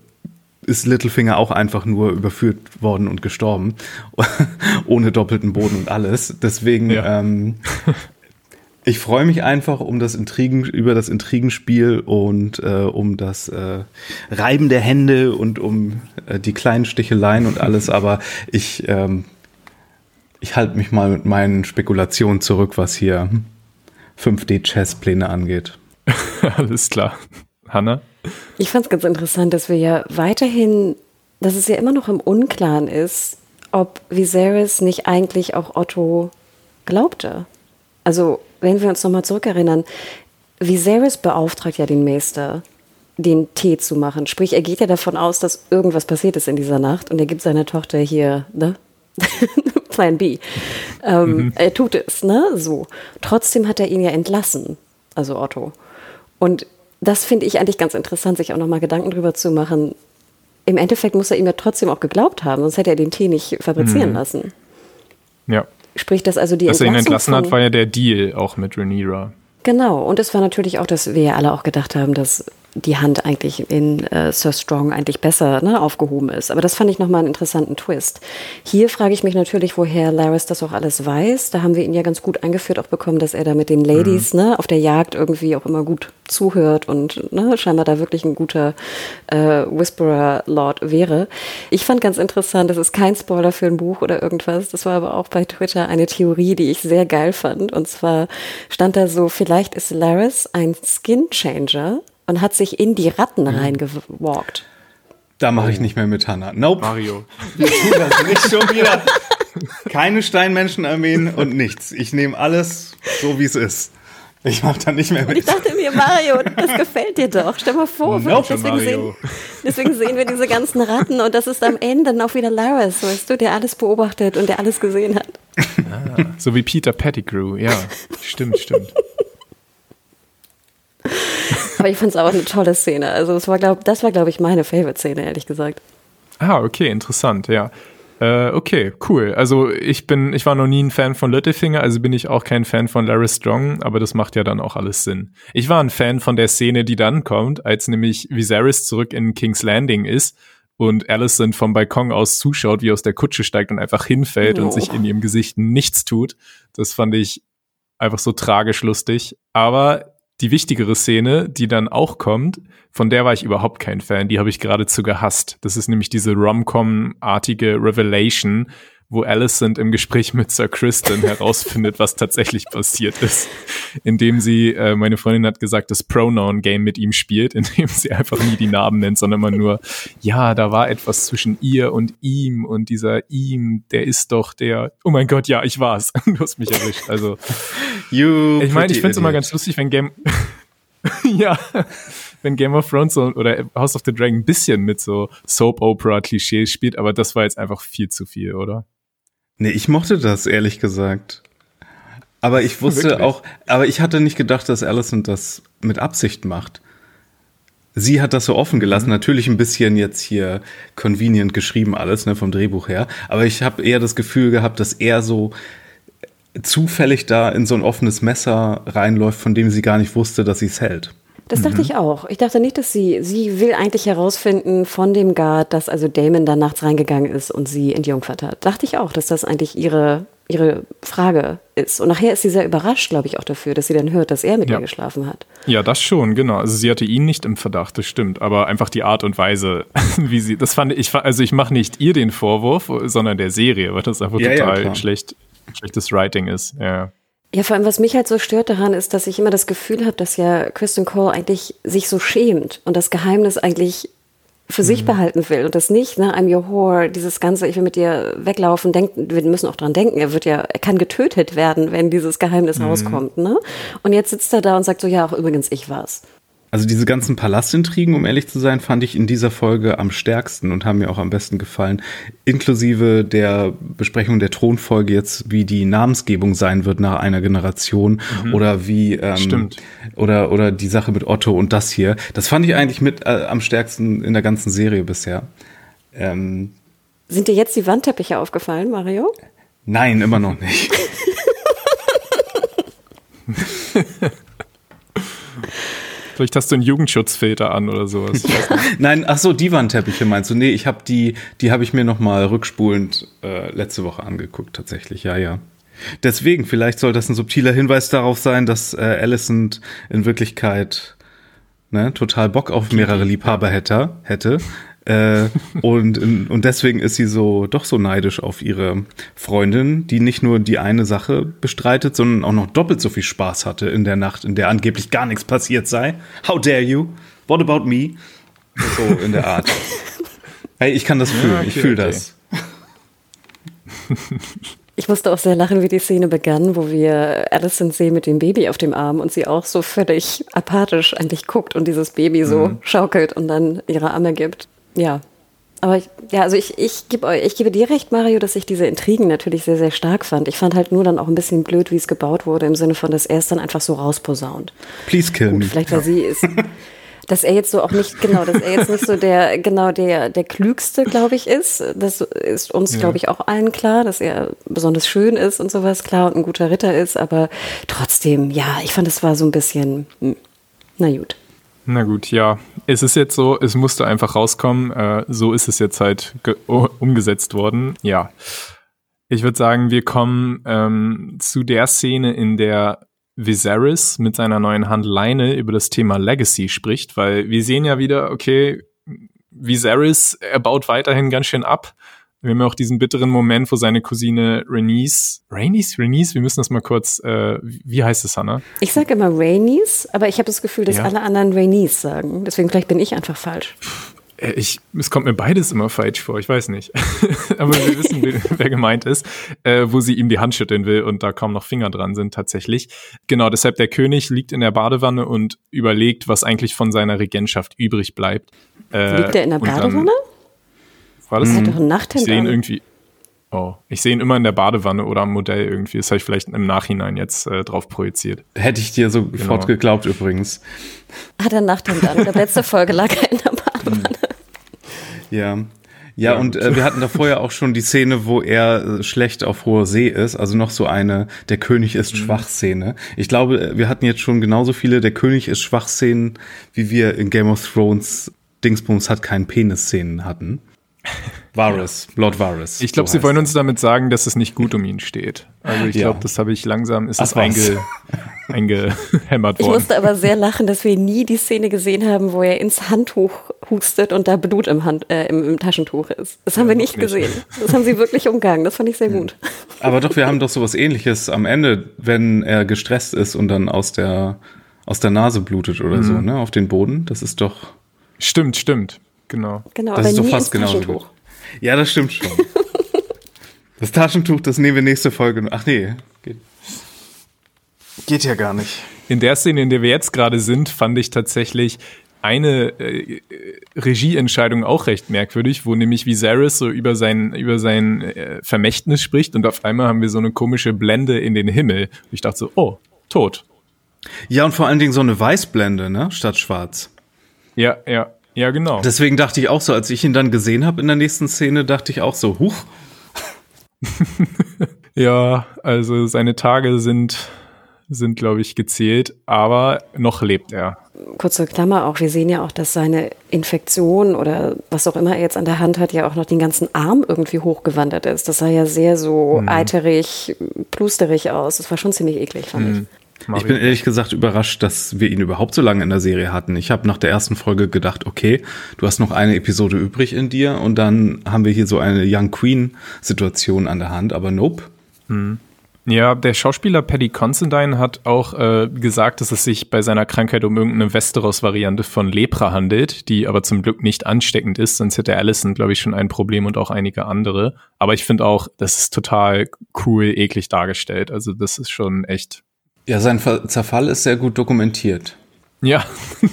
S3: ist Littlefinger auch einfach nur überführt worden und gestorben, [laughs] ohne doppelten Boden und alles. Deswegen ja. ähm, ich freue mich einfach um das Intrigen, über das Intrigenspiel und äh, um das äh, Reiben der Hände und um äh, die kleinen Sticheleien und alles, [laughs] aber ich, ähm, ich halte mich mal mit meinen Spekulationen zurück, was hier 5D-Chess-Pläne angeht. [laughs]
S1: alles klar. Hanna?
S2: Ich fand es ganz interessant, dass wir ja weiterhin, dass es ja immer noch im Unklaren ist, ob Viserys nicht eigentlich auch Otto glaubte. Also wenn wir uns nochmal zurückerinnern, Viserys beauftragt ja den Meister, den Tee zu machen. Sprich, er geht ja davon aus, dass irgendwas passiert ist in dieser Nacht und er gibt seiner Tochter hier, ne? [laughs] Plan B. Ähm, mhm. Er tut es, ne? So. Trotzdem hat er ihn ja entlassen, also Otto. Und das finde ich eigentlich ganz interessant, sich auch nochmal Gedanken drüber zu machen. Im Endeffekt muss er ihm ja trotzdem auch geglaubt haben, sonst hätte er den Tee nicht fabrizieren mhm. lassen.
S1: Ja.
S2: Sprich, dass also die
S1: Dass er ihn entlassen hat, war ja der Deal auch mit Rhaenyra.
S2: Genau, und es war natürlich auch, dass wir ja alle auch gedacht haben, dass die Hand eigentlich in äh, Sir Strong eigentlich besser ne, aufgehoben ist. Aber das fand ich nochmal einen interessanten Twist. Hier frage ich mich natürlich, woher Laris das auch alles weiß. Da haben wir ihn ja ganz gut eingeführt auch bekommen, dass er da mit den Ladies mhm. ne, auf der Jagd irgendwie auch immer gut zuhört und ne, scheinbar da wirklich ein guter äh, Whisperer-Lord wäre. Ich fand ganz interessant, das ist kein Spoiler für ein Buch oder irgendwas. Das war aber auch bei Twitter eine Theorie, die ich sehr geil fand. Und zwar stand da so, vielleicht ist Laris ein Skin Changer und hat sich in die Ratten mhm. reingewalkt.
S3: Da mache ich nicht mehr mit, Hannah. Nope.
S1: Mario. [laughs]
S3: Wir tun das nicht schon wieder. Keine Steinmenschenarmeen und nichts. Ich nehme alles so, wie es ist. Ich mache da nicht mehr mit.
S2: Und ich dachte mir, Mario, das gefällt dir doch. Stell mal vor,
S3: nope.
S2: deswegen, sehen, deswegen sehen wir diese ganzen Ratten und das ist am Ende dann auch wieder Laris, weißt du, der alles beobachtet und der alles gesehen hat.
S1: Ah, so wie Peter Pettigrew, ja. Stimmt, stimmt. [laughs]
S2: Aber ich fand es auch eine tolle Szene. Also glaub, das war, glaube ich, meine Favorite-Szene, ehrlich gesagt.
S1: Ah, okay, interessant, ja. Äh, okay, cool. Also ich bin, ich war noch nie ein Fan von Littlefinger, also bin ich auch kein Fan von Larry Strong, aber das macht ja dann auch alles Sinn. Ich war ein Fan von der Szene, die dann kommt, als nämlich Viserys zurück in King's Landing ist und Alicent vom Balkon aus zuschaut, wie er aus der Kutsche steigt und einfach hinfällt oh. und sich in ihrem Gesicht nichts tut. Das fand ich einfach so tragisch lustig. Aber die wichtigere Szene, die dann auch kommt, von der war ich überhaupt kein Fan. Die habe ich geradezu gehasst. Das ist nämlich diese Rom-Com-artige Revelation, wo Alicent im Gespräch mit Sir Kristen herausfindet, was tatsächlich passiert ist, indem sie, äh, meine Freundin hat gesagt, das Pronoun-Game mit ihm spielt, [laughs] indem sie einfach nie die Namen nennt, sondern immer nur, ja, da war etwas zwischen ihr und ihm und dieser ihm, der ist doch der, oh mein Gott, ja, ich war's. [laughs] Du hast mich erwischt. Also,
S3: You
S1: ich meine, ich finde es immer ganz lustig, wenn Game, [laughs] ja, wenn Game of Thrones oder House of the Dragon ein bisschen mit so Soap-Opera-Klischees spielt, aber das war jetzt einfach viel zu viel, oder?
S3: Nee, ich mochte das, ehrlich gesagt. Aber ich wusste
S1: Wirklich?
S3: auch, aber ich hatte nicht gedacht, dass Alison das mit Absicht macht. Sie hat das so offen gelassen, natürlich ein bisschen jetzt hier convenient geschrieben alles, ne, vom Drehbuch her. Aber ich habe eher das Gefühl gehabt, dass er so zufällig da in so ein offenes Messer reinläuft, von dem sie gar nicht wusste, dass sie es hält.
S2: Das
S1: Mhm.
S2: dachte ich auch. Ich dachte nicht, dass sie, sie will eigentlich herausfinden von dem Guard, dass also Damon da nachts reingegangen ist und sie entjungfert hat. Dachte ich auch, dass das eigentlich ihre, ihre Frage ist. Und nachher ist sie sehr überrascht, glaube ich, auch dafür, dass sie dann hört, dass er mit
S1: Ja.
S2: ihr geschlafen hat.
S1: Ja, das schon, genau. Also sie hatte ihn nicht im Verdacht, das stimmt. Aber einfach die Art und Weise, [laughs] wie sie, das fand ich, also ich mache nicht ihr den Vorwurf, sondern der Serie, weil das einfach
S3: Ja, ja,
S1: total
S3: klar.
S1: schlecht, schlechtes Writing ist. Ja.
S2: Ja, vor allem, was mich halt so stört daran, ist, dass ich immer das Gefühl habe, dass ja Kristen Cole eigentlich sich so schämt und das Geheimnis eigentlich für sich behalten will und das nicht, ne, I'm your whore, dieses ganze, ich will mit dir weglaufen, denken, wir müssen auch dran denken, er wird ja, er kann getötet werden, wenn dieses Geheimnis rauskommt, ne? Und jetzt sitzt er da und sagt so, ja, auch übrigens, ich war's.
S3: Also diese ganzen Palastintrigen, um ehrlich zu sein, fand ich in dieser Folge am stärksten und haben mir auch am besten gefallen. Inklusive der Besprechung der Thronfolge jetzt, wie die Namensgebung sein wird nach einer Generation oder wie ähm,
S1: Stimmt.
S3: oder oder die Sache mit Otto und das hier. Das fand ich eigentlich mit äh, am stärksten in der ganzen Serie bisher. Ähm,
S2: Sind dir jetzt die Wandteppiche aufgefallen, Mario?
S3: nein, immer noch nicht. [laughs]
S1: Vielleicht hast du einen Jugendschutzfilter an oder sowas. [laughs]
S3: Nein, ach so, die Wandteppiche meinst du? Nee, ich habe die, die habe ich mir noch mal rückspulend äh, letzte Woche angeguckt, tatsächlich. Ja, ja. Deswegen, vielleicht soll das ein subtiler Hinweis darauf sein, dass äh, Alicent in Wirklichkeit ne, total Bock auf mehrere Liebhaber hätte, hätte. Äh, und, und deswegen ist sie so doch so neidisch auf ihre Freundin, die nicht nur die eine Sache bestreitet, sondern auch noch doppelt so viel Spaß hatte in der Nacht, in der angeblich gar nichts passiert sei. How dare you? What about me? So in der Art. Hey, ich kann das fühlen.
S1: okay,
S3: ich fühle
S1: okay.
S3: das.
S2: Ich musste auch sehr lachen, wie die Szene begann, wo wir Alison sehen mit dem Baby auf dem Arm und sie auch so völlig apathisch eigentlich guckt und dieses Baby so schaukelt und dann ihre Arme gibt. Ja. Aber ich, ja, also ich, ich, gebe euch, ich gebe dir recht, Mario, dass ich diese Intrigen natürlich sehr, sehr stark fand. Ich fand halt nur dann auch ein bisschen blöd, wie es gebaut wurde, im Sinne von, dass er es dann einfach so rausposaunt.
S3: Please kill
S2: Gut,
S3: me.
S2: vielleicht weil sie ist, [laughs] dass er jetzt so auch nicht, genau, dass er jetzt nicht so der, genau der, der klügste, glaube ich, ist. Das ist uns, glaube ich, auch allen klar, dass er besonders schön ist und sowas, klar, und ein guter Ritter ist, aber trotzdem, ja, ich fand, es war so ein bisschen, hm, na gut.
S1: Na gut, ja. Es ist jetzt so, es musste einfach rauskommen. Äh, so ist es jetzt halt umgesetzt worden. Ja. Ich würde sagen, wir kommen ähm, zu der Szene, in der Viserys mit seiner neuen Hand Leine über das Thema Legacy spricht, weil wir sehen ja wieder, okay, Viserys, er baut weiterhin ganz schön ab. Wir haben ja auch diesen bitteren Moment, wo seine Cousine Rhaenys, Rhaenys, Rhaenys, wir müssen das mal kurz, äh, wie heißt es, Hannah?
S2: Ich sage immer Raineys, aber ich habe das Gefühl, dass
S1: Ja.
S2: alle anderen Raineys sagen. Deswegen vielleicht bin ich einfach falsch.
S1: Äh, Ich, es kommt mir beides immer falsch vor, ich weiß nicht. [laughs] Aber wir wissen, [laughs] wer, gemeint ist, äh, wo sie ihm die Hand schütteln will und da kaum noch Finger dran sind tatsächlich. Genau, deshalb der König liegt in der Badewanne und überlegt, was eigentlich von seiner Regentschaft übrig bleibt. Äh,
S2: Liegt er in der
S1: und dann-
S2: Badewanne?
S1: War das?
S2: Er hat doch ein
S1: Ich
S2: Nachthemd
S1: sehe ihn
S2: an.
S1: irgendwie. Oh, ich sehe ihn immer in der Badewanne oder am Modell irgendwie. Das habe ich vielleicht im Nachhinein jetzt äh, drauf projiziert.
S3: Hätte ich dir sofort
S1: Genau.
S3: geglaubt übrigens.
S2: Hat er Nachthemd an. In der letzten Folge lag er in der Badewanne. [laughs]
S3: Ja. Ja,
S1: Ja,
S3: und äh, wir hatten da vorher auch schon die Szene, wo er äh, schlecht auf hoher See ist. Also noch so eine Der König ist
S1: Mhm.
S3: schwach Szene. Ich glaube, äh, wir hatten jetzt schon genauso viele Der König ist schwach Szenen, wie wir in Game of Thrones Dingsbums hat keinen Penis Szenen hatten. Varys, Lord Varys.
S1: Ich glaube,
S3: so
S1: sie wollen uns damit sagen, dass es nicht gut um ihn steht. Also ich
S3: Ja.
S1: glaube, das habe ich langsam, ist
S3: Ach
S1: es einge, [laughs] eingehämmert
S2: Ich
S1: worden.
S2: musste aber sehr lachen, dass wir nie die Szene gesehen haben, wo er ins Handtuch hustet und da Blut im, Hand, äh, im, im Taschentuch ist. Das haben wir nicht,
S1: nicht.
S2: gesehen. Das haben sie wirklich umgangen. Das fand ich sehr gut.
S3: Aber doch, wir haben doch sowas ähnliches am Ende, wenn er gestresst ist und dann aus der, aus der Nase blutet oder
S1: Mhm.
S3: so, ne, auf den Boden. Das ist doch,
S1: Stimmt, stimmt. Genau.
S2: Genau,
S3: das ist doch
S2: nie
S3: fast genauso gut. Ja, das stimmt schon. [laughs] das Taschentuch, das nehmen wir nächste Folge. Ach nee, geht, geht ja gar nicht.
S1: In der Szene, in der wir jetzt gerade sind, fand ich tatsächlich eine äh, Regieentscheidung auch recht merkwürdig, wo nämlich Viserys so über sein, über sein äh, Vermächtnis spricht und auf einmal haben wir so eine komische Blende in den Himmel. Und ich dachte so, oh, tot.
S3: Ja, und vor allen Dingen so eine Weißblende, ne, statt schwarz.
S1: Ja, ja, ja, genau.
S3: Deswegen dachte ich auch so, als ich ihn dann gesehen habe in der nächsten Szene, dachte ich auch so, huch, [laughs]
S1: Ja, also seine Tage sind, sind, glaube ich, gezählt, aber noch lebt er.
S2: Kurze Klammer auch, wir sehen ja auch, dass seine Infektion oder was auch immer er jetzt an der Hand hat, ja auch noch den ganzen Arm irgendwie hochgewandert ist. Das sah ja sehr so
S3: Mhm.
S2: eiterig, plusterig aus. Das war schon ziemlich eklig, fand ich.
S3: Ich bin ehrlich gesagt überrascht, dass wir ihn überhaupt so lange in der Serie hatten. Ich habe nach der ersten Folge gedacht, okay, du hast noch eine Episode übrig in dir und dann haben wir hier so eine Young Queen Situation an der Hand, aber nope.
S1: Ja, der Schauspieler Paddy Considine hat auch äh, gesagt, dass es sich bei seiner Krankheit um irgendeine Westeros-Variante von Lepra handelt, die aber zum Glück nicht ansteckend ist, sonst hätte Allison, glaube ich, schon ein Problem und auch einige andere. Aber ich finde auch, das ist total cool, eklig dargestellt. Also das ist schon echt.
S3: Ja, sein Zerfall ist sehr gut dokumentiert.
S1: Ja. [laughs]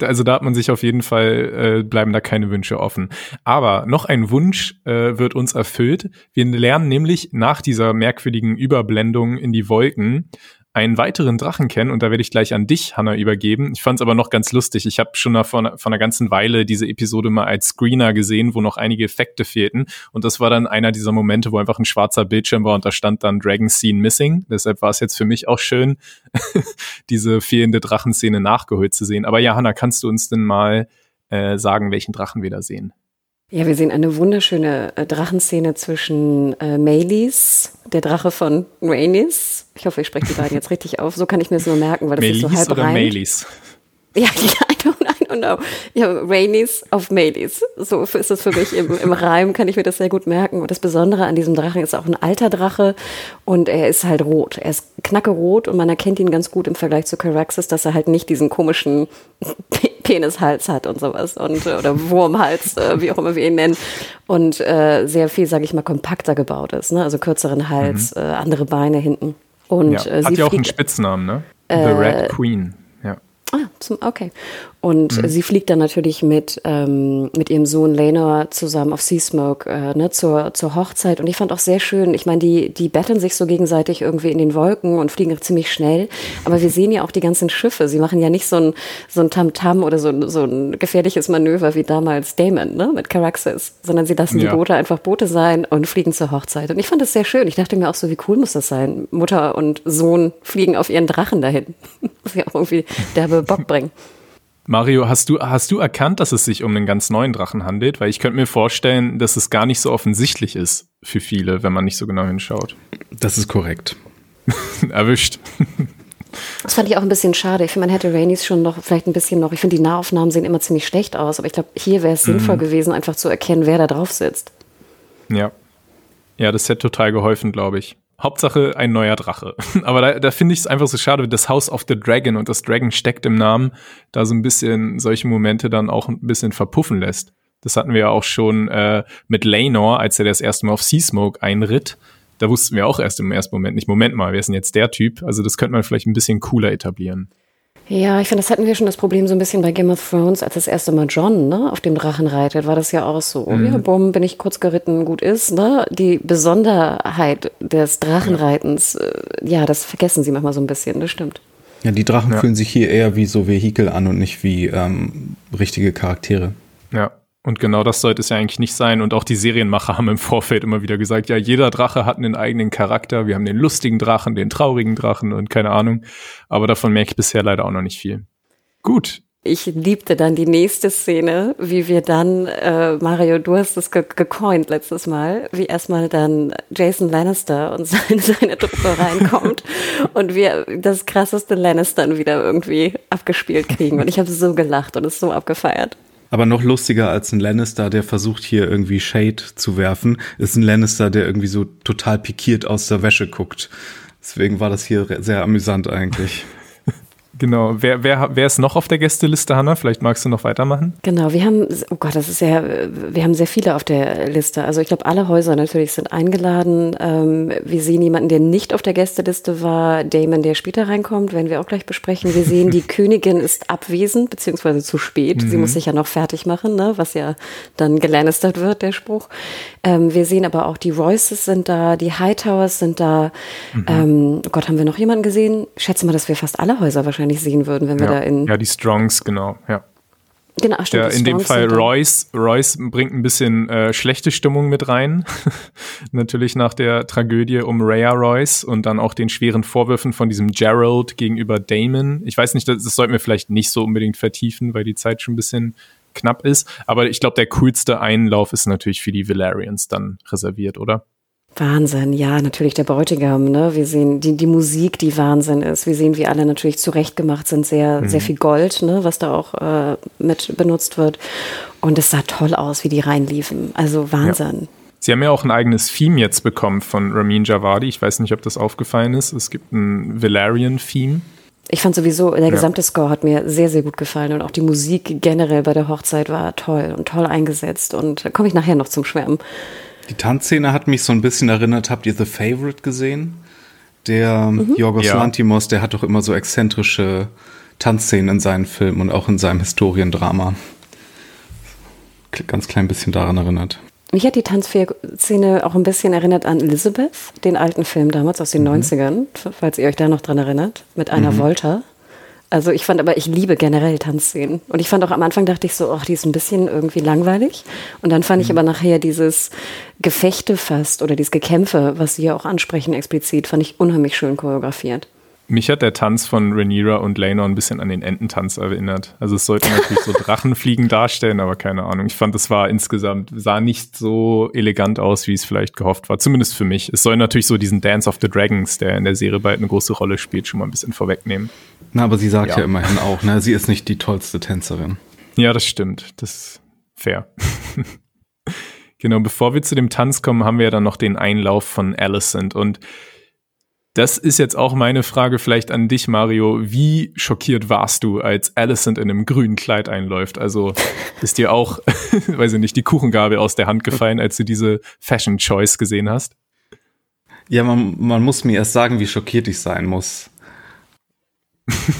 S1: Also da hat man sich auf jeden Fall, äh, bleiben da keine Wünsche offen. Aber noch ein Wunsch äh, wird uns erfüllt. Wir lernen nämlich nach dieser merkwürdigen Überblendung in die Wolken einen weiteren Drachen kennen und da werde ich gleich an dich, Hanna, übergeben. Ich fand es aber noch ganz lustig. Ich habe schon vor, vor einer ganzen Weile diese Episode mal als Screener gesehen, wo noch einige Effekte fehlten und das war dann einer dieser Momente, wo einfach ein schwarzer Bildschirm war und da stand dann Dragon Scene Missing. Deshalb war es jetzt für mich auch schön, [laughs] diese fehlende Drachenszene nachgeholt zu sehen. Aber ja, Hanna, kannst du uns denn mal äh, sagen, welchen Drachen wir da sehen?
S2: Ja, wir sehen eine wunderschöne äh, Drachenszene zwischen äh, Maylis, der Drache von Rhaenys. Ich hoffe, ich spreche die beiden jetzt richtig auf. So kann ich mir das nur merken, weil das ist so
S1: Melis
S2: halb
S1: oder
S2: reimt.
S1: Melis?
S2: Ja, [laughs] I don't, I don't know. Ja, Rainis auf Maylis. So ist es für mich. Im, Im Reim kann ich mir das sehr gut merken. Und das Besondere an diesem Drachen ist auch ein alter Drache und er ist halt rot. Er ist knackerot und man erkennt ihn ganz gut im Vergleich zu Caraxes, dass er halt nicht diesen komischen Penishals hat und sowas und äh, oder Wurmhals, äh, wie auch immer wir ihn nennen und äh, sehr viel, sage ich mal, kompakter gebaut ist. Ne? Also kürzeren Hals, äh, andere Beine hinten. Und
S1: Ja,
S2: äh,
S1: hat ja auch einen
S2: fliegt
S1: Spitznamen, ne? The Red Queen. Ja.
S2: Ah, zum, okay. Und
S1: Mhm.
S2: sie fliegt dann natürlich mit, ähm, mit ihrem Sohn Lenor zusammen auf Seasmoke äh, ne, zur, zur Hochzeit. Und ich fand auch sehr schön, ich meine, die, die betteln sich so gegenseitig irgendwie in den Wolken und fliegen ziemlich schnell. Aber wir sehen ja auch die ganzen Schiffe. Sie machen ja nicht so ein, so ein Tamtam oder so, ein- so ein gefährliches Manöver wie damals Damon ne, mit Caraxes, sondern sie lassen
S1: Ja.
S2: die Boote einfach Boote sein und fliegen zur Hochzeit. Und ich fand das sehr schön. Ich dachte mir auch so, wie cool muss das sein? Mutter und Sohn fliegen auf ihren Drachen dahin. [laughs] Muss ja auch irgendwie derbe Bock bringen.
S1: Mario, hast du, hast du erkannt, dass es sich um einen ganz neuen Drachen handelt? Weil ich könnte mir vorstellen, dass es gar nicht so offensichtlich ist für viele, wenn man nicht so genau hinschaut.
S3: Das ist korrekt. [laughs]
S1: Erwischt.
S2: Das fand ich auch ein bisschen schade. Ich finde, man hätte Rainis schon noch vielleicht ein bisschen noch. Ich finde, die Nahaufnahmen sehen immer ziemlich schlecht aus, aber ich glaube, hier wäre es sinnvoll gewesen, einfach zu erkennen, wer da drauf sitzt.
S1: Ja. Ja, das hätte total geholfen, glaube ich. Hauptsache ein neuer Drache. [laughs] Aber da, da finde ich es einfach so schade, das House of the Dragon und das Dragon steckt im Namen, da so ein bisschen solche Momente dann auch ein bisschen verpuffen lässt. Das hatten wir ja auch schon äh, mit Laenor, als er das erste Mal auf Seasmoke einritt. Da wussten wir auch erst im ersten Moment nicht, Moment mal, wer ist denn jetzt der Typ? Also das könnte man vielleicht ein bisschen cooler etablieren.
S2: Ja, ich finde, das hatten wir schon das Problem so ein bisschen bei Game of Thrones, als das erste Mal John ne, auf dem Drachen reitet, war das ja auch so. Ja, bumm, bin ich kurz geritten, gut ist. Ne? Die Besonderheit des Drachenreitens, äh, ja, das vergessen sie manchmal so ein bisschen, das stimmt.
S3: Ja, die Drachen
S1: Ja.
S3: fühlen sich hier eher wie so Vehikel an und nicht wie ähm, richtige Charaktere.
S1: Ja. Und genau das sollte es ja eigentlich nicht sein. Und auch die Serienmacher haben im Vorfeld immer wieder gesagt, ja, jeder Drache hat einen eigenen Charakter. Wir haben den lustigen Drachen, den traurigen Drachen und keine Ahnung. Aber davon merke ich bisher leider auch noch nicht viel. Gut.
S2: Ich liebte dann die nächste Szene, wie wir dann, äh, Mario, du hast es ge gecoint letztes Mal, wie erstmal dann Jason Lannister und seine, [laughs] seine Truppe reinkommt [laughs] und wir das krasseste Lannistern wieder irgendwie abgespielt kriegen. Und ich habe so gelacht und es so abgefeiert.
S3: Aber noch lustiger als ein Lannister, der versucht hier irgendwie Shade zu werfen, ist ein Lannister, der irgendwie so total pikiert aus der Wäsche guckt. Deswegen war das hier sehr amüsant eigentlich.
S1: Genau. Wer, wer, wer ist noch auf der Gästeliste, Hanna? Vielleicht magst du noch weitermachen.
S2: Genau, wir haben, oh Gott, das ist ja, wir haben sehr viele auf der Liste. Also ich glaube, alle Häuser natürlich sind eingeladen. Ähm, wir sehen jemanden, der nicht auf der Gästeliste war, Damon, der später reinkommt, werden wir auch gleich besprechen. Wir sehen, die [laughs] Königin ist abwesend, beziehungsweise zu spät. Mhm. Sie muss sich ja noch fertig machen, ne? was ja dann gelannistert wird, der Spruch. Ähm, wir sehen aber auch, die Royces sind da, die Hightowers sind da. Mhm. Ähm, oh Gott, haben wir noch jemanden gesehen? Ich schätze mal, dass wir fast alle Häuser wahrscheinlich wahrscheinlich sehen würden, wenn wir
S1: ja.
S2: da in.
S1: Ja, die Strongs, genau, ja.
S2: Genau, stimmt,
S1: ja, in dem Fall Royce. Royce bringt ein bisschen äh, schlechte Stimmung mit rein. [laughs] Natürlich nach der Tragödie um Rhea Royce und dann auch den schweren Vorwürfen von diesem Gerald gegenüber Damon. Ich weiß nicht, das, das sollten wir vielleicht nicht so unbedingt vertiefen, weil die Zeit schon ein bisschen knapp ist. Aber ich glaube, der coolste Einlauf ist natürlich für die Valerians dann reserviert, oder?
S2: Wahnsinn, ja, natürlich der Bräutigam, ne? Wir sehen die, die Musik, die Wahnsinn ist. Wir sehen, wie alle natürlich zurechtgemacht sind, sehr, mhm. sehr viel Gold, ne, was da auch äh, mit benutzt wird. Und es sah toll aus, wie die reinliefen. Also Wahnsinn. Ja.
S1: Sie haben ja auch ein eigenes Theme jetzt bekommen von Ramin Javadi. Ich weiß nicht, ob das aufgefallen ist. Es gibt ein Valerian-Theme.
S2: Ich fand sowieso, der gesamte ja. Score hat mir sehr, sehr gut gefallen und auch die Musik generell bei der Hochzeit war toll und toll eingesetzt. Und da komme ich nachher noch zum Schwärmen.
S3: Die Tanzszene hat mich so ein bisschen erinnert. Habt ihr The Favorite gesehen? Der mhm. Yorgos ja. Lantimos, der hat doch immer so exzentrische Tanzszenen in seinen Filmen und auch in seinem Historiendrama. Ganz klein bisschen daran erinnert.
S2: Mich hat die Tanzszene auch ein bisschen erinnert an Elizabeth, den alten Film damals aus den mhm. 90ern, falls ihr euch da noch dran erinnert, mit einer mhm. Volta. Also ich fand aber, ich liebe generell Tanzszenen. Und ich fand auch am Anfang dachte ich so, ach, die ist ein bisschen irgendwie langweilig. Und dann fand mhm. ich aber nachher dieses Gefechte fast oder dieses Gekämpfe, was sie ja auch ansprechen explizit, fand ich unheimlich schön choreografiert.
S1: Mich hat der Tanz von Rhaenyra und Laenor ein bisschen an den Ententanz erinnert. Also es sollte natürlich so [laughs] Drachenfliegen darstellen, aber keine Ahnung. Ich fand, es war insgesamt, sah nicht so elegant aus, wie es vielleicht gehofft war. Zumindest für mich. Es soll natürlich so diesen Dance of the Dragons, der in der Serie bald eine große Rolle spielt, schon mal ein bisschen vorwegnehmen.
S3: Na, aber sie sagt ja, ja immerhin auch, ne, sie ist nicht die tollste Tänzerin.
S1: Ja, das stimmt. Das ist fair. [laughs] genau, bevor wir zu dem Tanz kommen, haben wir ja dann noch den Einlauf von Alicent und das ist jetzt auch meine Frage vielleicht an dich, Mario. Wie schockiert warst du, als Alicent in einem grünen Kleid einläuft? Also ist dir auch, [laughs] weiß ich nicht, die Kuchengabel aus der Hand gefallen, als du diese Fashion Choice gesehen hast?
S3: Ja, man, man muss mir erst sagen, wie schockiert ich sein muss. [laughs]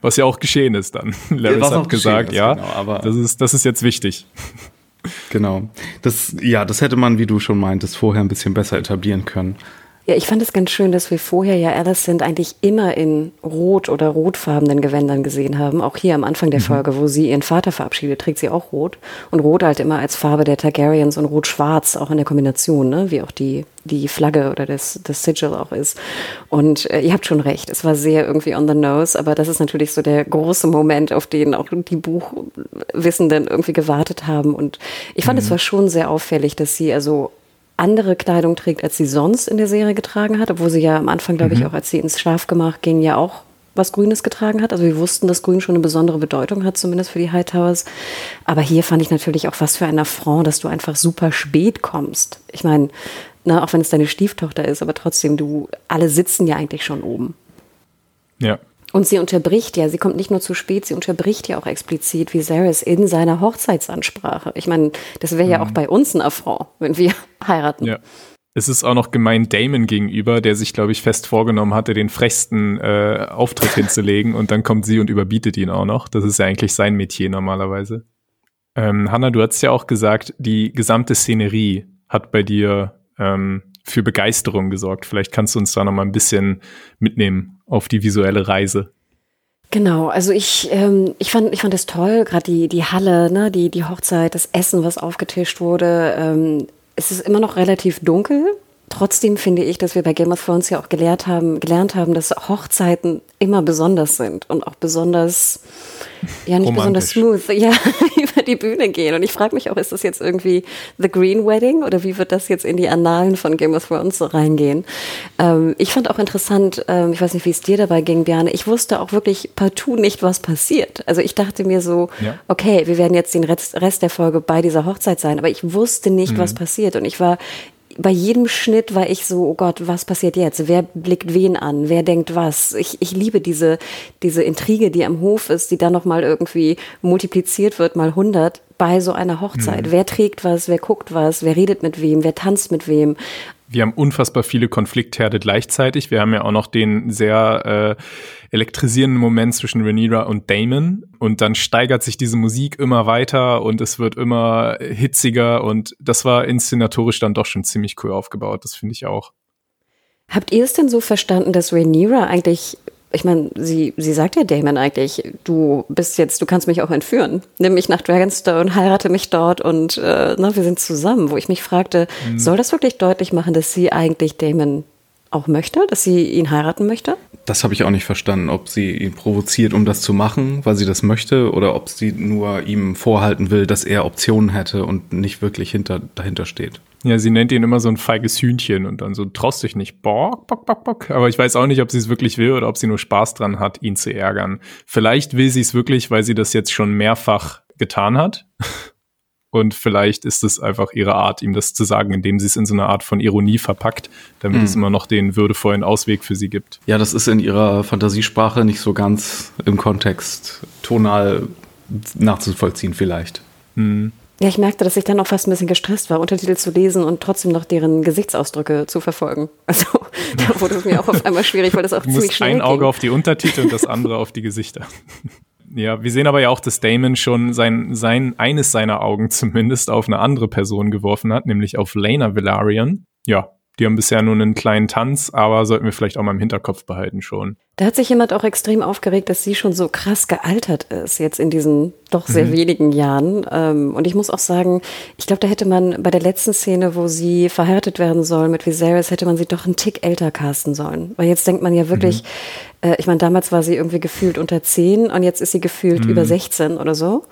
S1: Was ja auch geschehen ist dann. Laris hat gesagt, ist, ja, genau, aber das ist, das ist jetzt wichtig.
S3: Genau. Das, ja, das hätte man, wie du schon meintest, vorher ein bisschen besser etablieren können.
S2: Ja, ich fand es ganz schön, dass wir vorher ja Alicent eigentlich immer in rot oder rotfarbenen Gewändern gesehen haben. Auch hier am Anfang der mhm. Folge, wo sie ihren Vater verabschiedet, trägt sie auch rot. Und rot halt immer als Farbe der Targaryens und rot-schwarz auch in der Kombination, ne? wie auch die, die Flagge oder das, das Sigil auch ist. Und äh, ihr habt schon recht, es war sehr irgendwie on the nose, aber das ist natürlich so der große Moment, auf den auch die Buchwissenden irgendwie gewartet haben. Und ich fand, mhm. es war schon sehr auffällig, dass sie also andere Kleidung trägt, als sie sonst in der Serie getragen hat, obwohl sie ja am Anfang, glaube mhm. ich, auch als sie ins Schlafgemach ging, ja auch was Grünes getragen hat. Also wir wussten, dass Grün schon eine besondere Bedeutung hat, zumindest für die Hightowers. Aber hier fand ich natürlich auch was für ein Affront, dass du einfach super spät kommst. Ich meine, ne, auch wenn es deine Stieftochter ist, aber trotzdem, du, alle sitzen ja eigentlich schon oben.
S1: Ja.
S2: Und sie unterbricht ja, sie kommt nicht nur zu spät, sie unterbricht ja auch explizit Viserys in seiner Hochzeitsansprache. Ich meine, das wäre ja mhm. auch bei uns ein Affront, wenn wir [laughs] heiraten.
S1: Ja. Es ist auch noch gemein Damon gegenüber, der sich, glaube ich, fest vorgenommen hatte, den frechsten äh, Auftritt hinzulegen und dann kommt sie und überbietet ihn auch noch. Das ist ja eigentlich sein Metier normalerweise. Ähm, Hanna, du hast ja auch gesagt, die gesamte Szenerie hat bei dir ähm, für Begeisterung gesorgt. Vielleicht kannst du uns da noch mal ein bisschen mitnehmen auf die visuelle Reise.
S2: Genau, also ich, ähm, ich fand ich fand es toll, gerade die die Halle, ne, die die Hochzeit, das Essen, was aufgetischt wurde. Ähm, es ist immer noch relativ dunkel, Trotzdem finde ich, dass wir bei Game of Thrones ja auch gelernt haben, gelernt haben, dass Hochzeiten immer besonders sind und auch besonders, ja nicht besonders smooth, [laughs] ja, über die Bühne gehen. Und ich frage mich auch, ist das jetzt irgendwie The Green Wedding oder wie wird das jetzt in die Annalen von Game of Thrones so reingehen? Ähm, ich fand auch interessant, ähm, ich weiß nicht, wie es dir dabei ging, Björn, ich wusste auch wirklich partout nicht, was passiert. Also ich dachte mir so, ja. okay, wir werden jetzt den Rest, Rest der Folge bei dieser Hochzeit sein, aber ich wusste nicht, mhm. was passiert. Und ich war bei jedem Schnitt war ich so, oh Gott, was passiert jetzt? Wer blickt wen an? Wer denkt was? Ich, ich liebe diese, diese Intrige, die am Hof ist, die dann nochmal irgendwie multipliziert wird, mal 100 bei so einer Hochzeit. Mhm. Wer trägt was? Wer guckt was? Wer redet mit wem? Wer tanzt mit wem?
S1: Wir haben unfassbar viele Konfliktherde gleichzeitig. Wir haben ja auch noch den sehr äh, elektrisierenden Moment zwischen Rhaenyra und Damon und dann steigert sich diese Musik immer weiter und es wird immer hitziger und das war inszenatorisch dann doch schon ziemlich cool aufgebaut. Das finde ich auch.
S2: Habt ihr es denn so verstanden, dass Rhaenyra eigentlich ich meine, sie, sie sagt ja Damon eigentlich, du bist jetzt, du kannst mich auch entführen. Nimm mich nach Dragonstone, heirate mich dort und äh, na, wir sind zusammen. Wo ich mich fragte, mhm. soll das wirklich deutlich machen, dass sie eigentlich Damon auch möchte, dass sie ihn heiraten möchte?
S3: Das habe ich auch nicht verstanden, ob sie ihn provoziert, um das zu machen, weil sie das möchte, oder ob sie nur ihm vorhalten will, dass er Optionen hätte und nicht wirklich hinter, dahinter steht.
S1: Ja, sie nennt ihn immer so ein feiges Hühnchen und dann so, traust dich nicht, bock, bock, bock, bock. Aber ich weiß auch nicht, ob sie es wirklich will oder ob sie nur Spaß dran hat, ihn zu ärgern. Vielleicht will sie es wirklich, weil sie das jetzt schon mehrfach getan hat. [laughs] Und vielleicht ist es einfach ihre Art, ihm das zu sagen, indem sie es in so eine Art von Ironie verpackt, damit mhm. es immer noch den würdevollen Ausweg für sie gibt.
S3: Ja, das ist in ihrer Fantasiesprache nicht so ganz im Kontext tonal nachzuvollziehen vielleicht.
S2: Mhm. Ja, ich merkte, dass ich dann auch fast ein bisschen gestresst war, Untertitel zu lesen und trotzdem noch deren Gesichtsausdrücke zu verfolgen. [laughs] Also da [laughs] wurde es mir auch auf einmal schwierig, weil das auch du ziemlich schnell
S1: ein Auge auf die Untertitel und das andere auf die Gesichter. [laughs] Ja, wir sehen aber ja auch, dass Damon schon sein, sein, eines seiner Augen zumindest auf eine andere Person geworfen hat, nämlich auf Lena Velaryon. Ja, die haben bisher nur einen kleinen Tanz, aber sollten wir vielleicht auch mal im Hinterkopf behalten schon.
S2: Da hat sich jemand auch extrem aufgeregt, dass sie schon so krass gealtert ist, jetzt in diesen doch sehr mhm. wenigen Jahren. Ähm, und ich muss auch sagen, ich glaube, da hätte man bei der letzten Szene, wo sie verheiratet werden soll mit Viserys, hätte man sie doch einen Tick älter casten sollen. Weil jetzt denkt man ja wirklich, mhm. äh, ich meine, damals war sie irgendwie gefühlt unter 10 und jetzt ist sie gefühlt mhm. über 16 oder so.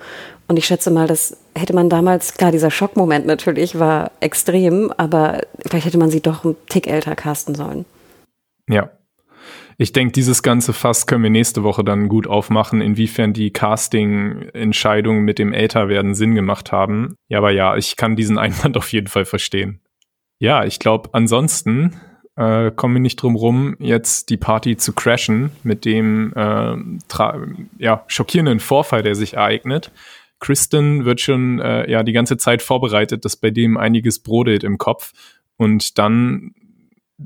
S2: Und ich schätze mal, das hätte man damals, klar, dieser Schockmoment natürlich war extrem, aber vielleicht hätte man sie doch einen Tick älter casten sollen.
S1: Ja. Ich denke, dieses ganze Fass können wir nächste Woche dann gut aufmachen, inwiefern die Casting-Entscheidungen mit dem Älterwerden Sinn gemacht haben. Ja, aber ja, ich kann diesen [laughs] Einwand auf jeden Fall verstehen. Ja, ich glaube, ansonsten äh, kommen wir nicht drum rum, jetzt die Party zu crashen mit dem äh, ja, schockierenden Vorfall, der sich ereignet. Kristen wird schon äh, ja die ganze Zeit vorbereitet, dass bei dem einiges brodelt im Kopf. Und dann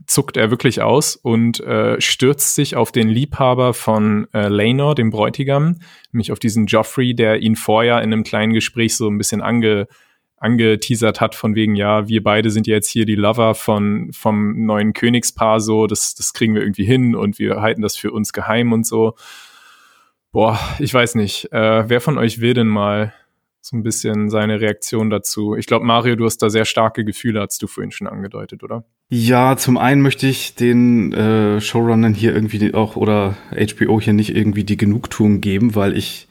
S1: zuckt er wirklich aus und äh, stürzt sich auf den Liebhaber von äh, Laenor, dem Bräutigam, nämlich auf diesen Joffrey, der ihn vorher in einem kleinen Gespräch so ein bisschen ange, angeteasert hat, von wegen, ja, wir beide sind jetzt hier die Lover von, vom neuen Königspaar, so, das, das kriegen wir irgendwie hin und wir halten das für uns geheim und so. Boah, ich weiß nicht. Äh, wer von euch will denn mal so ein bisschen seine Reaktion dazu? Ich glaube, Mario, du hast da sehr starke Gefühle, hast du vorhin schon angedeutet, oder?
S3: Ja, zum einen möchte ich den äh, Showrunnern hier irgendwie auch oder HBO hier nicht irgendwie die Genugtuung geben, weil ich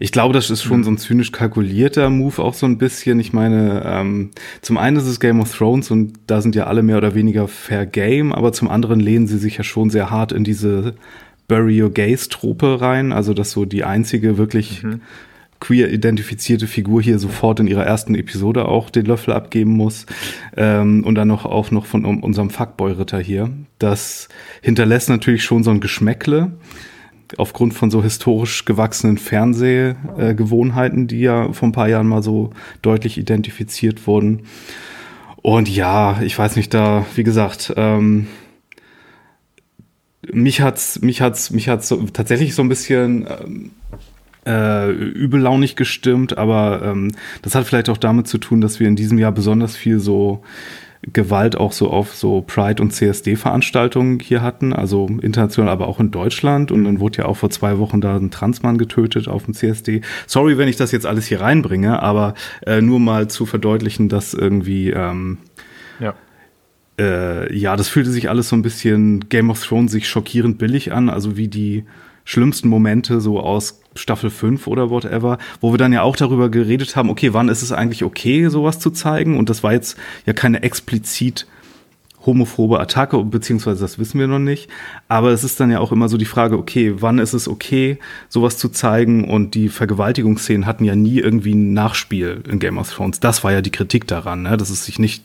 S3: ich glaube, das ist schon so ein zynisch kalkulierter Move auch so ein bisschen. Ich meine, ähm, zum einen ist es Game of Thrones und da sind ja alle mehr oder weniger fair game, aber zum anderen lehnen sie sich ja schon sehr hart in diese Bury Your Gays Trope rein, also dass so die einzige wirklich mhm. Queer identifizierte Figur hier sofort in ihrer ersten Episode auch den Löffel abgeben muss ähm, und dann noch auch noch von um, unserem Fuckboy-Ritter hier. Das hinterlässt natürlich schon so ein Geschmäckle aufgrund von so historisch gewachsenen Fernsehgewohnheiten, äh, die ja vor ein paar Jahren mal so deutlich identifiziert wurden. Und ja, ich weiß nicht, da, wie gesagt, ähm, mich hat's, mich hat's, mich hat's so, tatsächlich so ein bisschen ähm, äh, übellaunig gestimmt, aber ähm, das hat vielleicht auch damit zu tun, dass wir in diesem Jahr besonders viel so Gewalt auch so auf so Pride- und CSD-Veranstaltungen hier hatten, also international, aber auch in Deutschland. Und dann wurde ja auch vor zwei Wochen da ein Transmann getötet auf dem CSD. Sorry, wenn ich das jetzt alles hier reinbringe, aber äh, nur mal zu verdeutlichen, dass irgendwie ähm, äh, ja, das fühlte sich alles so ein bisschen Game of Thrones sich schockierend billig an, also wie die schlimmsten Momente so aus Staffel 5 oder whatever, wo wir dann ja auch darüber geredet haben, okay, wann ist es eigentlich okay, sowas zu zeigen? Und das war jetzt ja keine explizit homophobe Attacke, beziehungsweise das wissen wir noch nicht. Aber es ist dann ja auch immer so die Frage, okay, wann ist es okay, sowas zu zeigen? Und die Vergewaltigungsszenen hatten ja nie irgendwie ein Nachspiel in Game of Thrones. Das war ja die Kritik daran, ne? dass es sich nicht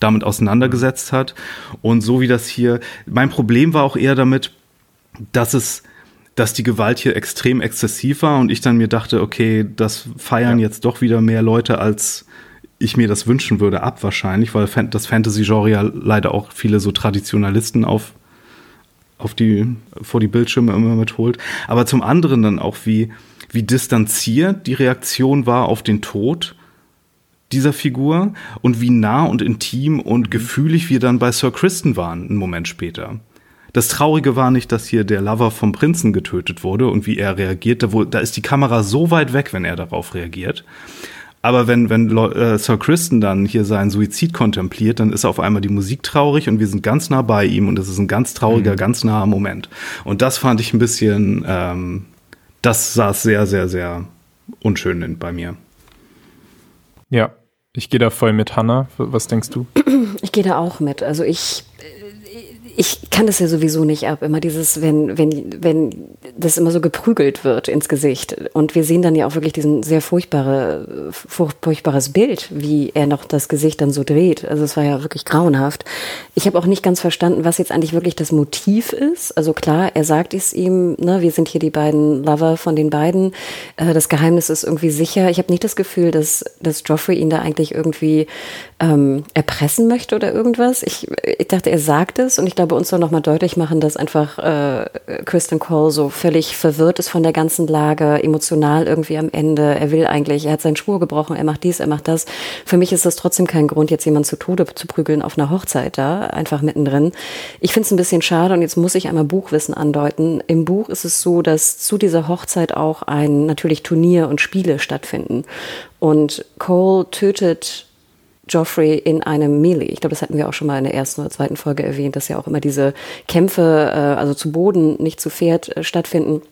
S3: damit auseinandergesetzt hat. Und so wie das hier, mein Problem war auch eher damit, dass es dass die Gewalt hier extrem exzessiv war und ich dann mir dachte, okay, das feiern ja. jetzt doch wieder mehr Leute, als ich mir das wünschen würde, ab wahrscheinlich, weil das Fantasy-Genre ja leider auch viele so Traditionalisten auf, auf die, vor die Bildschirme immer mitholt. Aber zum anderen dann auch, wie, wie distanziert die Reaktion war auf den Tod dieser Figur und wie nah und intim und mhm. gefühlig wir dann bei Sir Kristen waren, einen Moment später. Das Traurige war nicht, dass hier der Lover vom Prinzen getötet wurde und wie er reagiert. Da, wo, da ist die Kamera so weit weg, wenn er darauf reagiert. Aber wenn, wenn äh, Sir Kristen dann hier seinen Suizid kontempliert, dann ist auf einmal die Musik traurig und wir sind ganz nah bei ihm und es ist ein ganz trauriger, mhm. ganz naher Moment. Und das fand ich ein bisschen, ähm, das saß sehr, sehr, sehr unschön bei mir.
S1: Ja, ich gehe da voll mit, Hannah. Was denkst du?
S2: Ich gehe da auch mit. Also ich ich kann das ja sowieso nicht ab. Immer dieses, wenn, wenn, wenn das immer so geprügelt wird ins Gesicht. Und wir sehen dann ja auch wirklich diesen sehr furchtbare, furchtbares Bild, wie er noch das Gesicht dann so dreht. Also es war ja wirklich grauenhaft. Ich habe auch nicht ganz verstanden, was jetzt eigentlich wirklich das Motiv ist. Also klar, er sagt es ihm, ne, wir sind hier die beiden Lover von den beiden. Äh, das Geheimnis ist irgendwie sicher. Ich habe nicht das Gefühl, dass, dass Joffrey ihn da eigentlich irgendwie ähm, erpressen möchte oder irgendwas. Ich, ich dachte, er sagt es und ich glaube, uns soll nochmal deutlich machen, dass einfach äh, Kristen Cole so völlig verwirrt ist von der ganzen Lage, emotional irgendwie am Ende. Er will eigentlich, er hat seinen Spur gebrochen, er macht dies, er macht das. Für mich ist das trotzdem kein Grund, jetzt jemanden zu Tode zu prügeln auf einer Hochzeit da, einfach mittendrin. Ich finde es ein bisschen schade und jetzt muss ich einmal Buchwissen andeuten. Im Buch ist es so, dass zu dieser Hochzeit auch ein natürlich Turnier und Spiele stattfinden. Und Cole tötet Joffrey in einem Melee. Ich glaube, das hatten wir auch schon mal in der ersten oder zweiten Folge erwähnt, dass ja auch immer diese Kämpfe, äh, also zu Boden, nicht zu Pferd äh, stattfinden.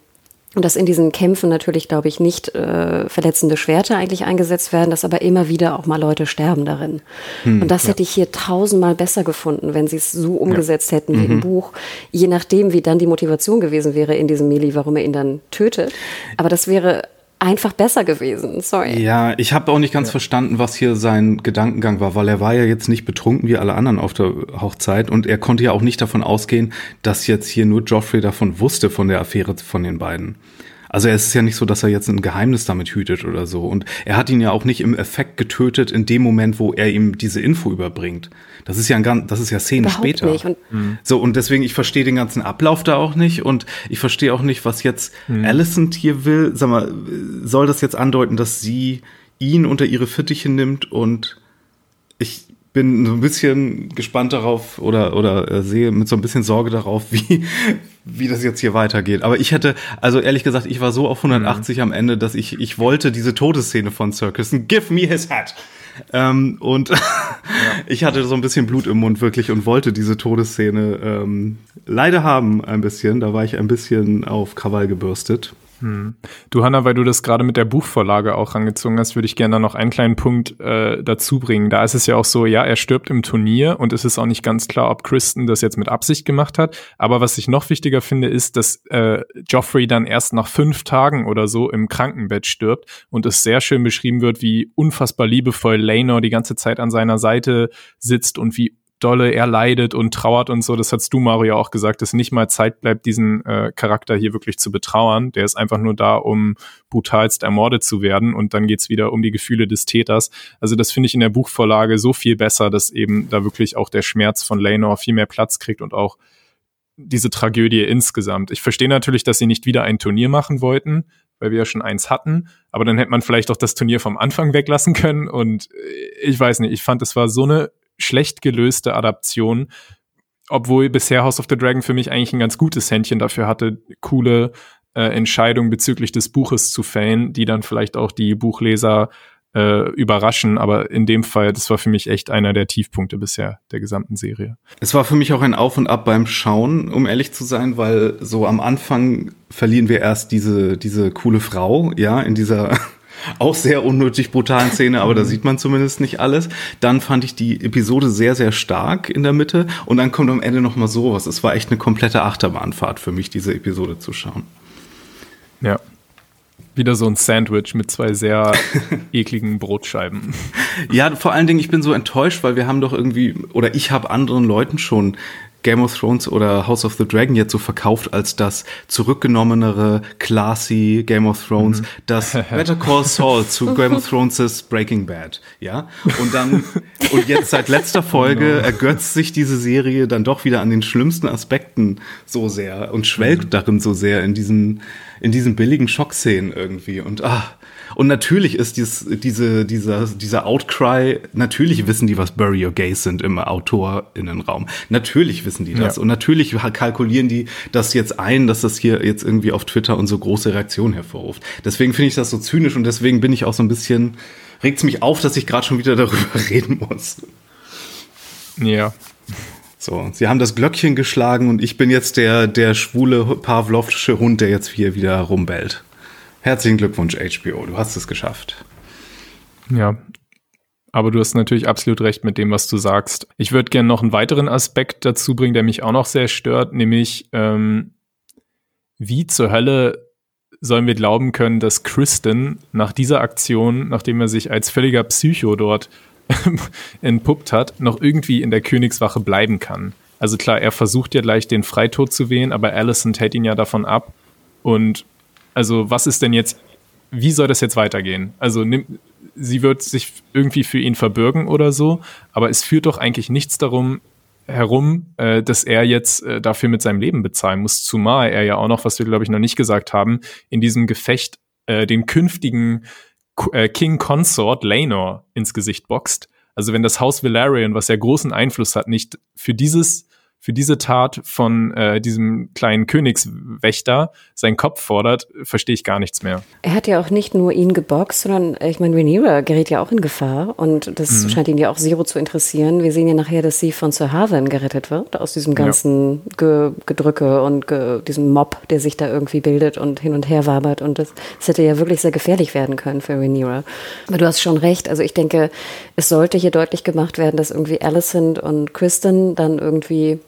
S2: Und dass in diesen Kämpfen natürlich, glaube ich, nicht äh, verletzende Schwerter eigentlich eingesetzt werden, dass aber immer wieder auch mal Leute sterben darin. Hm, und das ja. hätte ich hier tausendmal besser gefunden, wenn sie es so umgesetzt ja. hätten wie mhm. im Buch. Je nachdem, wie dann die Motivation gewesen wäre in diesem Melee, warum er ihn dann tötet. Aber das wäre einfach besser gewesen. Sorry.
S3: Ja, ich habe auch nicht ganz ja. verstanden, was hier sein Gedankengang war, weil er war ja jetzt nicht betrunken wie alle anderen auf der Hochzeit und er konnte ja auch nicht davon ausgehen, dass jetzt hier nur Joffrey davon wusste von der Affäre von den beiden. Also es ist ja nicht so, dass er jetzt ein Geheimnis damit hütet oder so. Und er hat ihn ja auch nicht im Effekt getötet in dem Moment, wo er ihm diese Info überbringt. Das ist ja ein ganz, das ist ja Szenen Überhaupt später. Nicht. Und mhm. So, und deswegen, ich verstehe den ganzen Ablauf da auch nicht und ich verstehe auch nicht, was jetzt mhm. Alicent hier will. Sag mal, soll das jetzt andeuten, dass sie ihn unter ihre Fittiche nimmt und ich bin so ein bisschen gespannt darauf oder oder äh, sehe mit so ein bisschen Sorge darauf, [laughs] wie wie das jetzt hier weitergeht. Aber ich hätte, also ehrlich gesagt, ich war so auf 180 mhm. am Ende, dass ich ich wollte diese Todesszene von Circus. Give me his hat. Ähm, und ja. [laughs] ich hatte so ein bisschen Blut im Mund wirklich und wollte diese Todesszene ähm, leider haben ein bisschen. Da war ich ein bisschen auf Krawall gebürstet.
S1: Hm. Du, Hanna, weil du das gerade mit der Buchvorlage auch rangezogen hast, würde ich gerne noch einen kleinen Punkt äh, dazu bringen. Da ist es ja auch so, ja, er stirbt im Turnier und es ist auch nicht ganz klar, ob Kristen das jetzt mit Absicht gemacht hat. Aber was ich noch wichtiger finde, ist, dass äh, Joffrey dann erst nach fünf Tagen oder so im Krankenbett stirbt und es sehr schön beschrieben wird, wie unfassbar liebevoll Laenor die ganze Zeit an seiner Seite sitzt und wie dolle er leidet und trauert und so. Das hast du, Mario, auch gesagt, dass nicht mal Zeit bleibt, diesen äh, Charakter hier wirklich zu betrauern. Der ist einfach nur da, um brutalst ermordet zu werden und dann geht's wieder um die Gefühle des Täters. Also das finde ich in der Buchvorlage so viel besser, dass eben da wirklich auch der Schmerz von Laenor viel mehr Platz kriegt und auch diese Tragödie insgesamt. Ich verstehe natürlich, dass sie nicht wieder ein Turnier machen wollten, weil wir ja schon eins hatten, aber dann hätte man vielleicht auch das Turnier vom Anfang weglassen können und äh, ich weiß nicht, ich fand, es war so eine schlecht gelöste Adaption, obwohl bisher House of the Dragon für mich eigentlich ein ganz gutes Händchen dafür hatte, coole äh, Entscheidungen bezüglich des Buches zu fällen, die dann vielleicht auch die Buchleser äh, überraschen, aber in dem Fall, das war für mich echt einer der Tiefpunkte bisher der gesamten Serie.
S3: Es war für mich auch ein Auf und Ab beim Schauen, um ehrlich zu sein, weil so am Anfang verlieren wir erst diese, diese coole Frau, ja, in dieser auch sehr unnötig brutalen Szene, aber da sieht man zumindest nicht alles. Dann fand ich die Episode sehr, sehr stark in der Mitte und dann kommt am Ende nochmal sowas. Es war echt eine komplette Achterbahnfahrt für mich, diese Episode zu schauen.
S1: Ja. Wieder so ein Sandwich mit zwei sehr [laughs] ekligen Brotscheiben.
S3: Ja, vor allen Dingen, ich bin so enttäuscht, weil wir haben doch irgendwie, oder ich habe anderen Leuten schon Game of Thrones oder House of the Dragon jetzt so verkauft als das zurückgenommenere, classy Game of Thrones, mhm. das [laughs] Better Call Saul zu Game of Thrones' Breaking Bad, ja? Und dann, und jetzt seit letzter Folge [laughs] no. ergötzt sich diese Serie dann doch wieder an den schlimmsten Aspekten so sehr und schwelgt mhm. darin so sehr in diesen, in diesen billigen Schockszenen irgendwie und ah, und natürlich ist dies, diese, dieser, dieser Outcry, natürlich wissen die, was Bury Your Gays sind im AutorInnenraum. Natürlich wissen die das. Ja. Und natürlich kalkulieren die das jetzt ein, dass das hier jetzt irgendwie auf Twitter und so große Reaktionen hervorruft. Deswegen finde ich das so zynisch und deswegen bin ich auch so ein bisschen, regt es mich auf, dass ich gerade schon wieder [laughs] darüber reden muss.
S1: Ja.
S3: So, sie haben das Glöckchen geschlagen und ich bin jetzt der, der schwule Pavlovsche Hund, der jetzt hier wieder rumbellt. Herzlichen Glückwunsch, HBO, du hast es geschafft.
S1: Ja, aber du hast natürlich absolut recht mit dem, was du sagst. Ich würde gerne noch einen weiteren Aspekt dazu bringen, der mich auch noch sehr stört, nämlich ähm, wie zur Hölle sollen wir glauben können, dass Kristen nach dieser Aktion, nachdem er sich als völliger Psycho dort [laughs] entpuppt hat, noch irgendwie in der Königswache bleiben kann. Also klar, er versucht ja gleich den Freitod zu wählen, aber Allison hält ihn ja davon ab. Und also was ist denn jetzt, wie soll das jetzt weitergehen? Also nimm, sie wird sich irgendwie für ihn verbürgen oder so, aber es führt doch eigentlich nichts darum herum, äh, dass er jetzt äh, dafür mit seinem Leben bezahlen muss, zumal er ja auch noch, was wir glaube ich noch nicht gesagt haben, in diesem Gefecht äh, den künftigen äh, King Consort Laenor ins Gesicht boxt. Also wenn das Haus Valerian, was ja großen Einfluss hat, nicht für dieses für diese Tat von äh, diesem kleinen Königswächter seinen Kopf fordert, verstehe ich gar nichts mehr.
S2: Er hat ja auch nicht nur ihn geboxt, sondern ich meine, Rhaenyra gerät ja auch in Gefahr und das mhm. scheint ihn ja auch Zero zu interessieren. Wir sehen ja nachher, dass sie von Sir Harwin gerettet wird aus diesem ganzen ja. Ge Gedrücke und ge diesem Mob, der sich da irgendwie bildet und hin und her wabert und das, das hätte ja wirklich sehr gefährlich werden können für Rhaenyra. Aber du hast schon recht, also ich denke, es sollte hier deutlich gemacht werden, dass irgendwie Alicent und Kristen dann irgendwie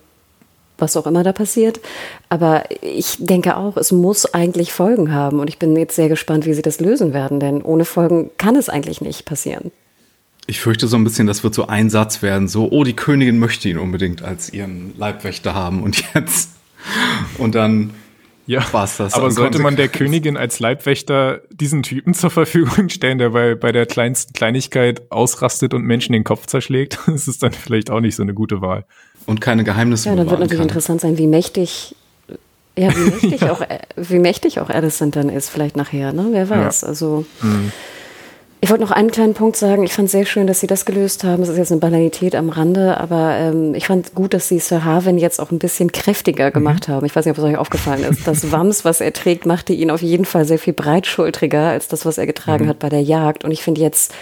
S2: was auch immer da passiert. Aber ich denke auch, es muss eigentlich Folgen haben. Und ich bin jetzt sehr gespannt, wie sie das lösen werden, denn ohne Folgen kann es eigentlich nicht passieren.
S3: Ich fürchte so ein bisschen, das wird so ein Satz werden, so, oh, die Königin möchte ihn unbedingt als ihren Leibwächter haben und jetzt. Und dann
S1: ja, war's das. Aber sollte man der Königin als Leibwächter diesen Typen zur Verfügung stellen, der bei, bei der kleinsten Kleinigkeit ausrastet und Menschen den Kopf zerschlägt, [laughs] ist es dann vielleicht auch nicht so eine gute Wahl.
S3: Und keine Geheimnisse
S2: Ja, dann wird natürlich kann. interessant sein, wie mächtig ja, wie mächtig, ja. Auch, [laughs] wie mächtig auch Addison dann ist, vielleicht nachher, ne? Wer weiß. Ja. Also mhm. Ich wollte noch einen kleinen Punkt sagen. Ich fand es sehr schön, dass Sie das gelöst haben. Es ist jetzt eine Banalität am Rande, aber ähm, ich fand gut, dass Sie Sir Harvin jetzt auch ein bisschen kräftiger mhm. gemacht mhm. haben. Ich weiß nicht, ob es euch aufgefallen ist. Das Wams, was er trägt, machte ihn auf jeden Fall sehr viel breitschultriger als das, was er getragen mhm. hat bei der Jagd. Und ich finde jetzt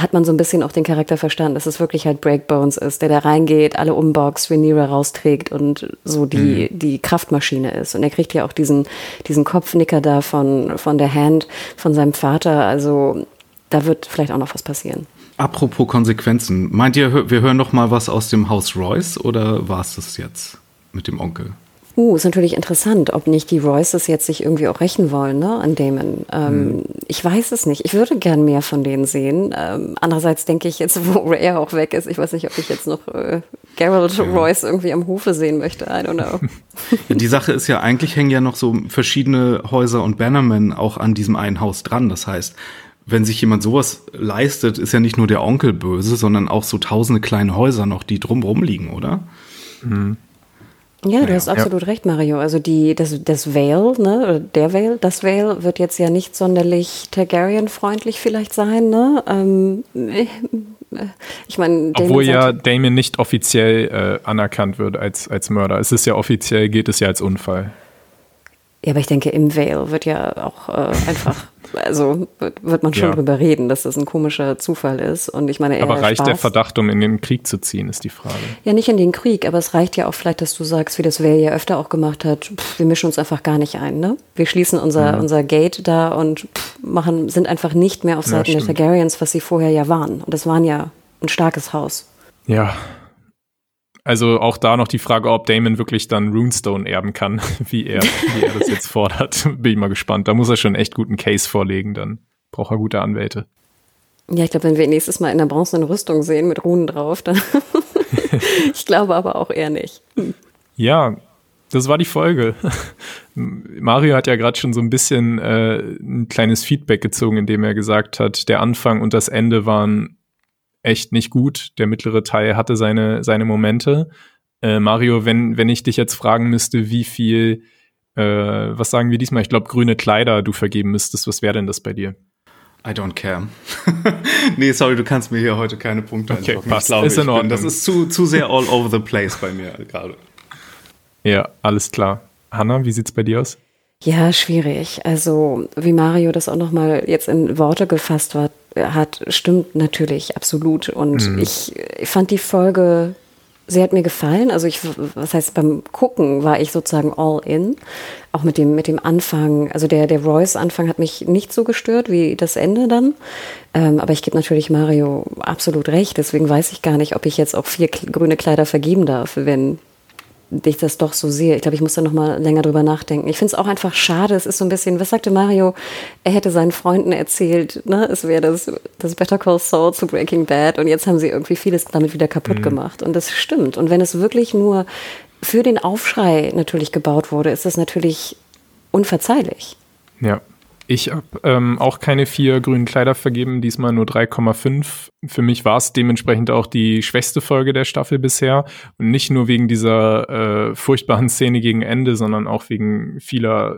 S2: hat man so ein bisschen auch den Charakter verstanden, dass es wirklich halt Breakbones ist, der da reingeht, alle umboxt, Rhaenyra rausträgt und so die, mhm. die Kraftmaschine ist. Und er kriegt ja auch diesen, diesen Kopfnicker da von, von der Hand von seinem Vater. Also da wird vielleicht auch noch was passieren.
S3: Apropos Konsequenzen, meint ihr, wir hören noch mal was aus dem Haus Royce oder war es das jetzt mit dem Onkel?
S2: Uh, ist natürlich interessant, ob nicht die Royces jetzt sich irgendwie auch rächen wollen, ne, an Damon. Ähm, hm. Ich weiß es nicht. Ich würde gern mehr von denen sehen. Ähm, andererseits denke ich jetzt, [laughs] wo Ray auch weg ist, ich weiß nicht, ob ich jetzt noch äh, Geralt ja. Royce irgendwie am Hofe sehen möchte. I don't know. [laughs]
S3: Die Sache ist ja, eigentlich hängen ja noch so verschiedene Häuser und Bannermen auch an diesem einen Haus dran. Das heißt, wenn sich jemand sowas leistet, ist ja nicht nur der Onkel böse, sondern auch so tausende kleine Häuser noch, die drumrum liegen, oder?
S2: Mhm. Ja, du hast absolut ja. recht, Mario. Also die, das, das Vale, ne, oder der Vale, das Vale wird jetzt ja nicht sonderlich Targaryen-freundlich vielleicht sein, ne? Ähm, äh, ich meine,
S1: obwohl ja Damien nicht offiziell äh, anerkannt wird als als Mörder. Es ist ja offiziell, geht es ja als Unfall.
S2: Ja, aber ich denke, im Vale wird ja auch äh, einfach also wird man schon ja. drüber reden, dass das ein komischer Zufall ist. Und ich meine,
S1: aber reicht Spaß. der Verdacht, um in den Krieg zu ziehen, ist die Frage.
S2: Ja, nicht in den Krieg, aber es reicht ja auch vielleicht, dass du sagst, wie das Vale ja öfter auch gemacht hat, pff, wir mischen uns einfach gar nicht ein, ne? Wir schließen unser, mhm. unser Gate da und pff, machen, sind einfach nicht mehr auf Seiten ja, der Targaryens, was sie vorher ja waren. Und das waren ja ein starkes Haus.
S1: Ja, also auch da noch die Frage, ob Damon wirklich dann Runestone erben kann, [laughs] wie er, wie er das jetzt fordert. [laughs] Bin ich mal gespannt. Da muss er schon echt guten Case vorlegen, dann braucht er gute Anwälte.
S2: Ja, ich glaube, wenn wir ihn nächstes Mal in der bronzenen Rüstung sehen mit Runen drauf, dann [laughs] ich glaube aber auch eher nicht.
S1: Ja, das war die Folge. Mario hat ja gerade schon so ein bisschen äh, ein kleines Feedback gezogen, indem er gesagt hat, der Anfang und das Ende waren echt nicht gut. Der mittlere Teil hatte seine, seine Momente. Äh, Mario, wenn, wenn ich dich jetzt fragen müsste, wie viel, äh, was sagen wir diesmal? Ich glaube, grüne Kleider du vergeben müsstest, was wäre denn das bei dir?
S3: I don't care. [laughs] nee, sorry, du kannst mir hier heute keine Punkte
S1: okay, passt. Ich glaube, ist in Ordnung.
S3: das ist zu, zu sehr all over the place bei mir gerade.
S1: Ja, alles klar. Hanna, wie sieht's bei dir aus?
S2: Ja, schwierig. Also, wie Mario das auch nochmal jetzt in Worte gefasst hat, hat, stimmt natürlich absolut. Und mhm. ich, ich fand die Folge, sie hat mir gefallen. Also ich, was heißt, beim Gucken war ich sozusagen all in. Auch mit dem, mit dem Anfang. Also der, der Royce-Anfang hat mich nicht so gestört wie das Ende dann. Ähm, aber ich gebe natürlich Mario absolut recht. Deswegen weiß ich gar nicht, ob ich jetzt auch vier grüne Kleider vergeben darf, wenn ich das doch so sehe. Ich glaube, ich muss da noch mal länger drüber nachdenken. Ich finde es auch einfach schade. Es ist so ein bisschen, was sagte Mario? Er hätte seinen Freunden erzählt, ne, es wäre das, das Better Call Saul zu Breaking Bad und jetzt haben sie irgendwie vieles damit wieder kaputt mhm. gemacht. Und das stimmt. Und wenn es wirklich nur für den Aufschrei natürlich gebaut wurde, ist das natürlich unverzeihlich.
S1: Ja. Ich habe ähm, auch keine vier grünen Kleider vergeben, diesmal nur 3,5. Für mich war es dementsprechend auch die schwächste Folge der Staffel bisher. Und nicht nur wegen dieser äh, furchtbaren Szene gegen Ende, sondern auch wegen vieler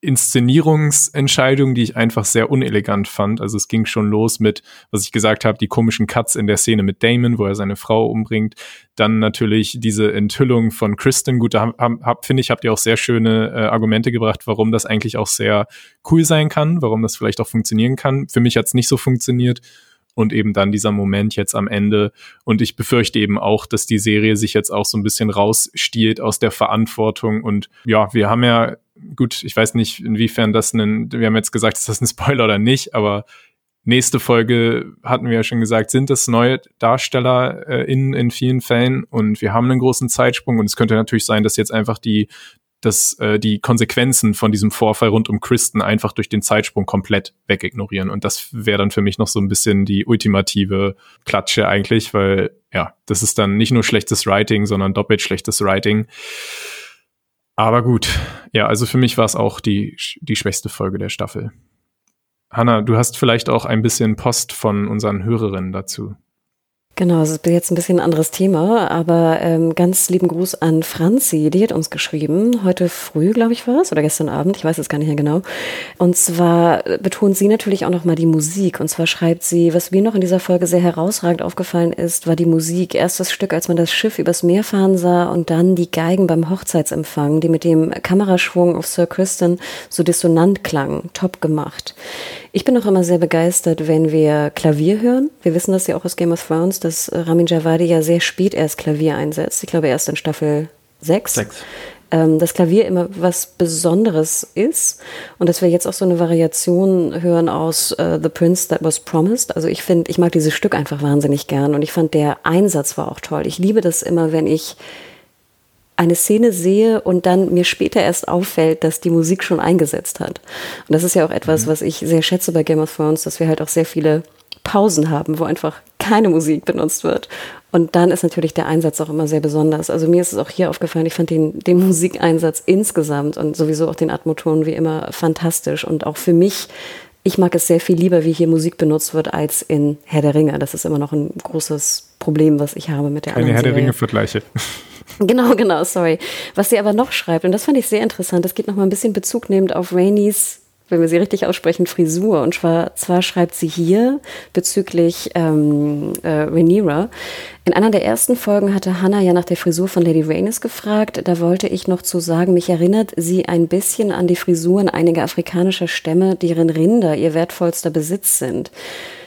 S1: Inszenierungsentscheidung, die ich einfach sehr unelegant fand. Also es ging schon los mit, was ich gesagt habe, die komischen Cuts in der Szene mit Damon, wo er seine Frau umbringt. Dann natürlich diese Enthüllung von Kristen. Gut, da finde ich, habt ihr auch sehr schöne äh, Argumente gebracht, warum das eigentlich auch sehr cool sein kann, warum das vielleicht auch funktionieren kann. Für mich hat es nicht so funktioniert und eben dann dieser Moment jetzt am Ende. Und ich befürchte eben auch, dass die Serie sich jetzt auch so ein bisschen rausstiehlt aus der Verantwortung. Und ja, wir haben ja, gut, ich weiß nicht, inwiefern das ein, wir haben jetzt gesagt, ist das ein Spoiler oder nicht, aber nächste Folge hatten wir ja schon gesagt, sind das neue Darsteller äh, in, in vielen Fällen und wir haben einen großen Zeitsprung und es könnte natürlich sein, dass jetzt einfach die dass äh, die Konsequenzen von diesem Vorfall rund um Kristen einfach durch den Zeitsprung komplett wegignorieren. Und das wäre dann für mich noch so ein bisschen die ultimative Klatsche eigentlich, weil ja, das ist dann nicht nur schlechtes Writing, sondern doppelt schlechtes Writing. Aber gut, ja, also für mich war es auch die, die schwächste Folge der Staffel. Hanna, du hast vielleicht auch ein bisschen Post von unseren Hörerinnen dazu.
S2: Genau, es ist jetzt ein bisschen ein anderes Thema, aber ähm, ganz lieben Gruß an Franzi, die hat uns geschrieben, heute früh, glaube ich, war es, oder gestern Abend, ich weiß es gar nicht mehr genau. Und zwar betont sie natürlich auch nochmal die Musik. Und zwar schreibt sie, was mir noch in dieser Folge sehr herausragend aufgefallen ist, war die Musik. Erst das Stück, als man das Schiff übers Meer fahren sah und dann die Geigen beim Hochzeitsempfang, die mit dem Kameraschwung auf Sir Kristen so dissonant klangen. Top gemacht. Ich bin auch immer sehr begeistert, wenn wir Klavier hören. Wir wissen das ja auch aus Game of Thrones, dass Ramin Javadi ja sehr spät erst Klavier einsetzt. Ich glaube erst in Staffel 6. 6 ähm, das Klavier immer was Besonderes ist und dass wir jetzt auch so eine Variation hören aus uh, The Prince That Was Promised. Also ich finde, ich mag dieses Stück einfach wahnsinnig gern und ich fand der Einsatz war auch toll. Ich liebe das immer, wenn ich eine Szene sehe und dann mir später erst auffällt, dass die Musik schon eingesetzt hat. Und das ist ja auch etwas, mhm. was ich sehr schätze bei Game of Thrones, dass wir halt auch sehr viele Pausen haben, wo einfach keine Musik benutzt wird. Und dann ist natürlich der Einsatz auch immer sehr besonders. Also mir ist es auch hier aufgefallen, ich fand den, den Musikeinsatz insgesamt und sowieso auch den Atmoton wie immer fantastisch. Und auch für mich, ich mag es sehr viel lieber, wie hier Musik benutzt wird, als in Herr der Ringe. Das ist immer noch ein großes Problem, was ich habe mit der
S1: Keine
S2: Herr
S1: der Ringe-Vergleiche. [laughs]
S2: Genau, genau, sorry. Was sie aber noch schreibt, und das fand ich sehr interessant, das geht nochmal ein bisschen Bezug nehmend auf Rainys wenn wir sie richtig aussprechen, Frisur. Und zwar, zwar schreibt sie hier bezüglich ähm, äh, Rhaenyra. In einer der ersten Folgen hatte Hannah ja nach der Frisur von Lady Rhaenys gefragt. Da wollte ich noch zu sagen, mich erinnert sie ein bisschen an die Frisuren einiger afrikanischer Stämme, deren Rinder ihr wertvollster Besitz sind.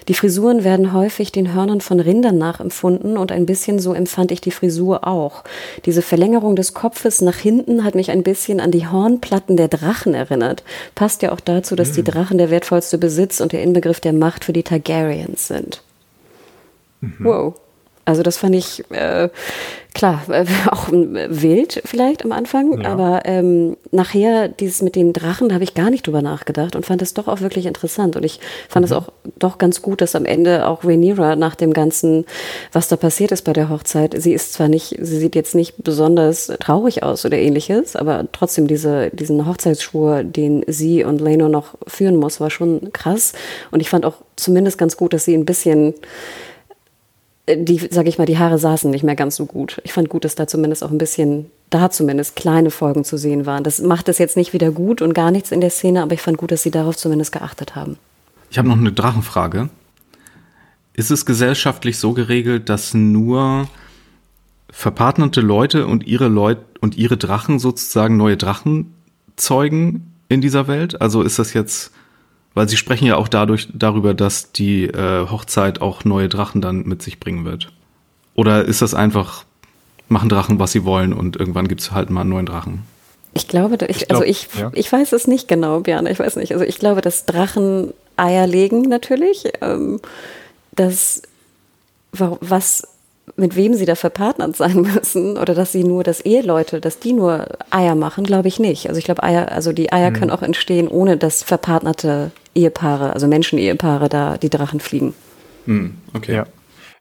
S2: Die Frisuren werden häufig den Hörnern von Rindern nachempfunden und ein bisschen so empfand ich die Frisur auch. Diese Verlängerung des Kopfes nach hinten hat mich ein bisschen an die Hornplatten der Drachen erinnert. Passt ja auch dazu, dass die hm. Drachen der wertvollste Besitz und der Inbegriff der Macht für die Targaryens sind. Mhm. Wow. Also das fand ich äh, klar äh, [laughs] auch wild vielleicht am Anfang, ja. aber ähm, nachher dieses mit den Drachen, da habe ich gar nicht drüber nachgedacht und fand es doch auch wirklich interessant und ich fand es mhm. auch doch ganz gut, dass am Ende auch Rhaenyra nach dem ganzen, was da passiert ist bei der Hochzeit, sie ist zwar nicht, sie sieht jetzt nicht besonders traurig aus oder ähnliches, aber trotzdem diese diesen Hochzeitsschwur, den sie und Leno noch führen muss, war schon krass und ich fand auch zumindest ganz gut, dass sie ein bisschen die, sage ich mal, die Haare saßen nicht mehr ganz so gut. Ich fand gut, dass da zumindest auch ein bisschen, da zumindest kleine Folgen zu sehen waren. Das macht es jetzt nicht wieder gut und gar nichts in der Szene, aber ich fand gut, dass sie darauf zumindest geachtet haben.
S3: Ich habe noch eine Drachenfrage. Ist es gesellschaftlich so geregelt, dass nur verpartnerte Leute und ihre Leute und ihre Drachen sozusagen neue Drachen zeugen in dieser Welt? Also ist das jetzt weil sie sprechen ja auch dadurch darüber, dass die äh, Hochzeit auch neue Drachen dann mit sich bringen wird. Oder ist das einfach, machen Drachen, was sie wollen und irgendwann gibt es halt mal einen neuen Drachen?
S2: Ich glaube, ich, ich also glaub, also ich, ja. ich weiß es nicht genau, Björn, ich weiß nicht. Also ich glaube, dass Drachen Eier legen natürlich. Ähm, dass was mit wem sie da verpartnert sein [laughs] müssen oder dass sie nur, dass Eheleute, dass die nur Eier machen, glaube ich nicht. Also ich glaube, Eier, also die Eier mhm. können auch entstehen, ohne dass verpartnerte Ehepaare, also Menschen-Ehepaare da die Drachen fliegen.
S1: Mhm. Okay. Ja.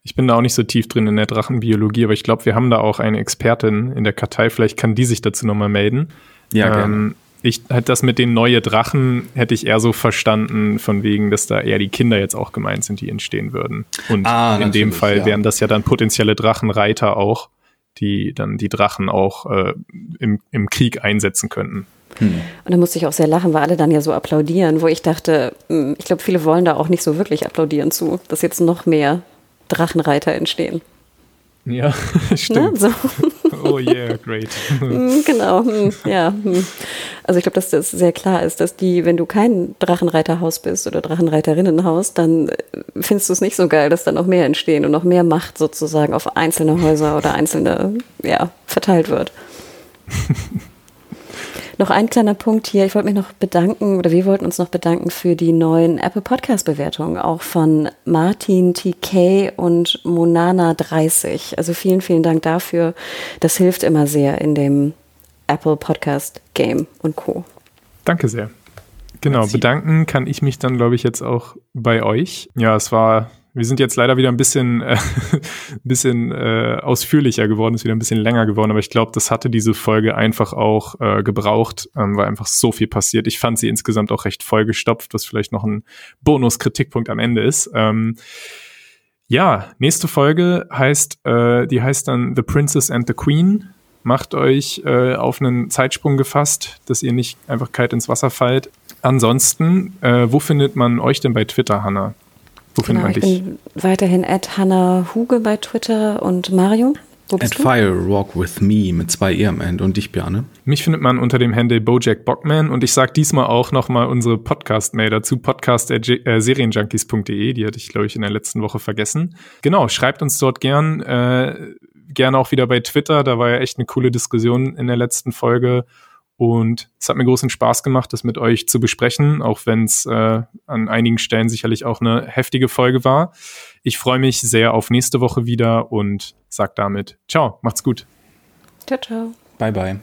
S1: Ich bin da auch nicht so tief drin in der Drachenbiologie, aber ich glaube, wir haben da auch eine Expertin in der Kartei. Vielleicht kann die sich dazu nochmal melden. Ja, gerne. Ich hätte das mit den neuen Drachen hätte ich eher so verstanden, von wegen, dass da eher die Kinder jetzt auch gemeint sind, die entstehen würden. Und ah, in dem Fall ja. wären das ja dann potenzielle Drachenreiter auch, die dann die Drachen auch äh, im, im Krieg einsetzen könnten.
S2: Hm. Und da musste ich auch sehr lachen, weil alle dann ja so applaudieren, wo ich dachte, hm, ich glaube, viele wollen da auch nicht so wirklich applaudieren zu, dass jetzt noch mehr Drachenreiter entstehen.
S1: Ja, [laughs] stimmt. Ne? So. Oh yeah, great.
S2: Mm, genau, mm, ja. Mm. Also ich glaube, dass das sehr klar ist, dass die, wenn du kein Drachenreiterhaus bist oder Drachenreiterinnenhaus, dann äh, findest du es nicht so geil, dass da noch mehr entstehen und noch mehr Macht sozusagen auf einzelne Häuser oder einzelne, ja, verteilt wird. [laughs] Noch ein kleiner Punkt hier. Ich wollte mich noch bedanken oder wir wollten uns noch bedanken für die neuen Apple Podcast Bewertungen, auch von Martin TK und Monana 30. Also vielen, vielen Dank dafür. Das hilft immer sehr in dem Apple Podcast Game und Co.
S1: Danke sehr. Genau, bedanken kann ich mich dann, glaube ich, jetzt auch bei euch. Ja, es war wir sind jetzt leider wieder ein bisschen, äh, [laughs] bisschen äh, ausführlicher geworden, ist wieder ein bisschen länger geworden, aber ich glaube, das hatte diese Folge einfach auch äh, gebraucht, ähm, weil einfach so viel passiert. Ich fand sie insgesamt auch recht vollgestopft, was vielleicht noch ein Bonus-Kritikpunkt am Ende ist. Ähm, ja, nächste Folge heißt, äh, die heißt dann The Princess and the Queen. Macht euch äh, auf einen Zeitsprung gefasst, dass ihr nicht einfach kalt ins Wasser fallt. Ansonsten, äh, wo findet man euch denn bei Twitter, Hannah?
S2: Wo findet genau, man dich? Ich bin weiterhin at Hannah Huge bei Twitter und Mario.
S3: Wo bist at du? Fire Walk with Me mit zwei E am Ende und dich, Björne.
S1: Mich findet man unter dem Handle Bojack Bockman und ich sage diesmal auch nochmal unsere Podcast-Mail dazu, podcast.serienjunkies.de, die hatte ich, glaube ich, in der letzten Woche vergessen. Genau, schreibt uns dort gern, äh, gerne auch wieder bei Twitter, da war ja echt eine coole Diskussion in der letzten Folge und es hat mir großen Spaß gemacht, das mit euch zu besprechen, auch wenn es äh, an einigen Stellen sicherlich auch eine heftige Folge war. Ich freue mich sehr auf nächste Woche wieder und sag damit Ciao, macht's gut.
S2: Ciao, ciao.
S3: Bye, bye.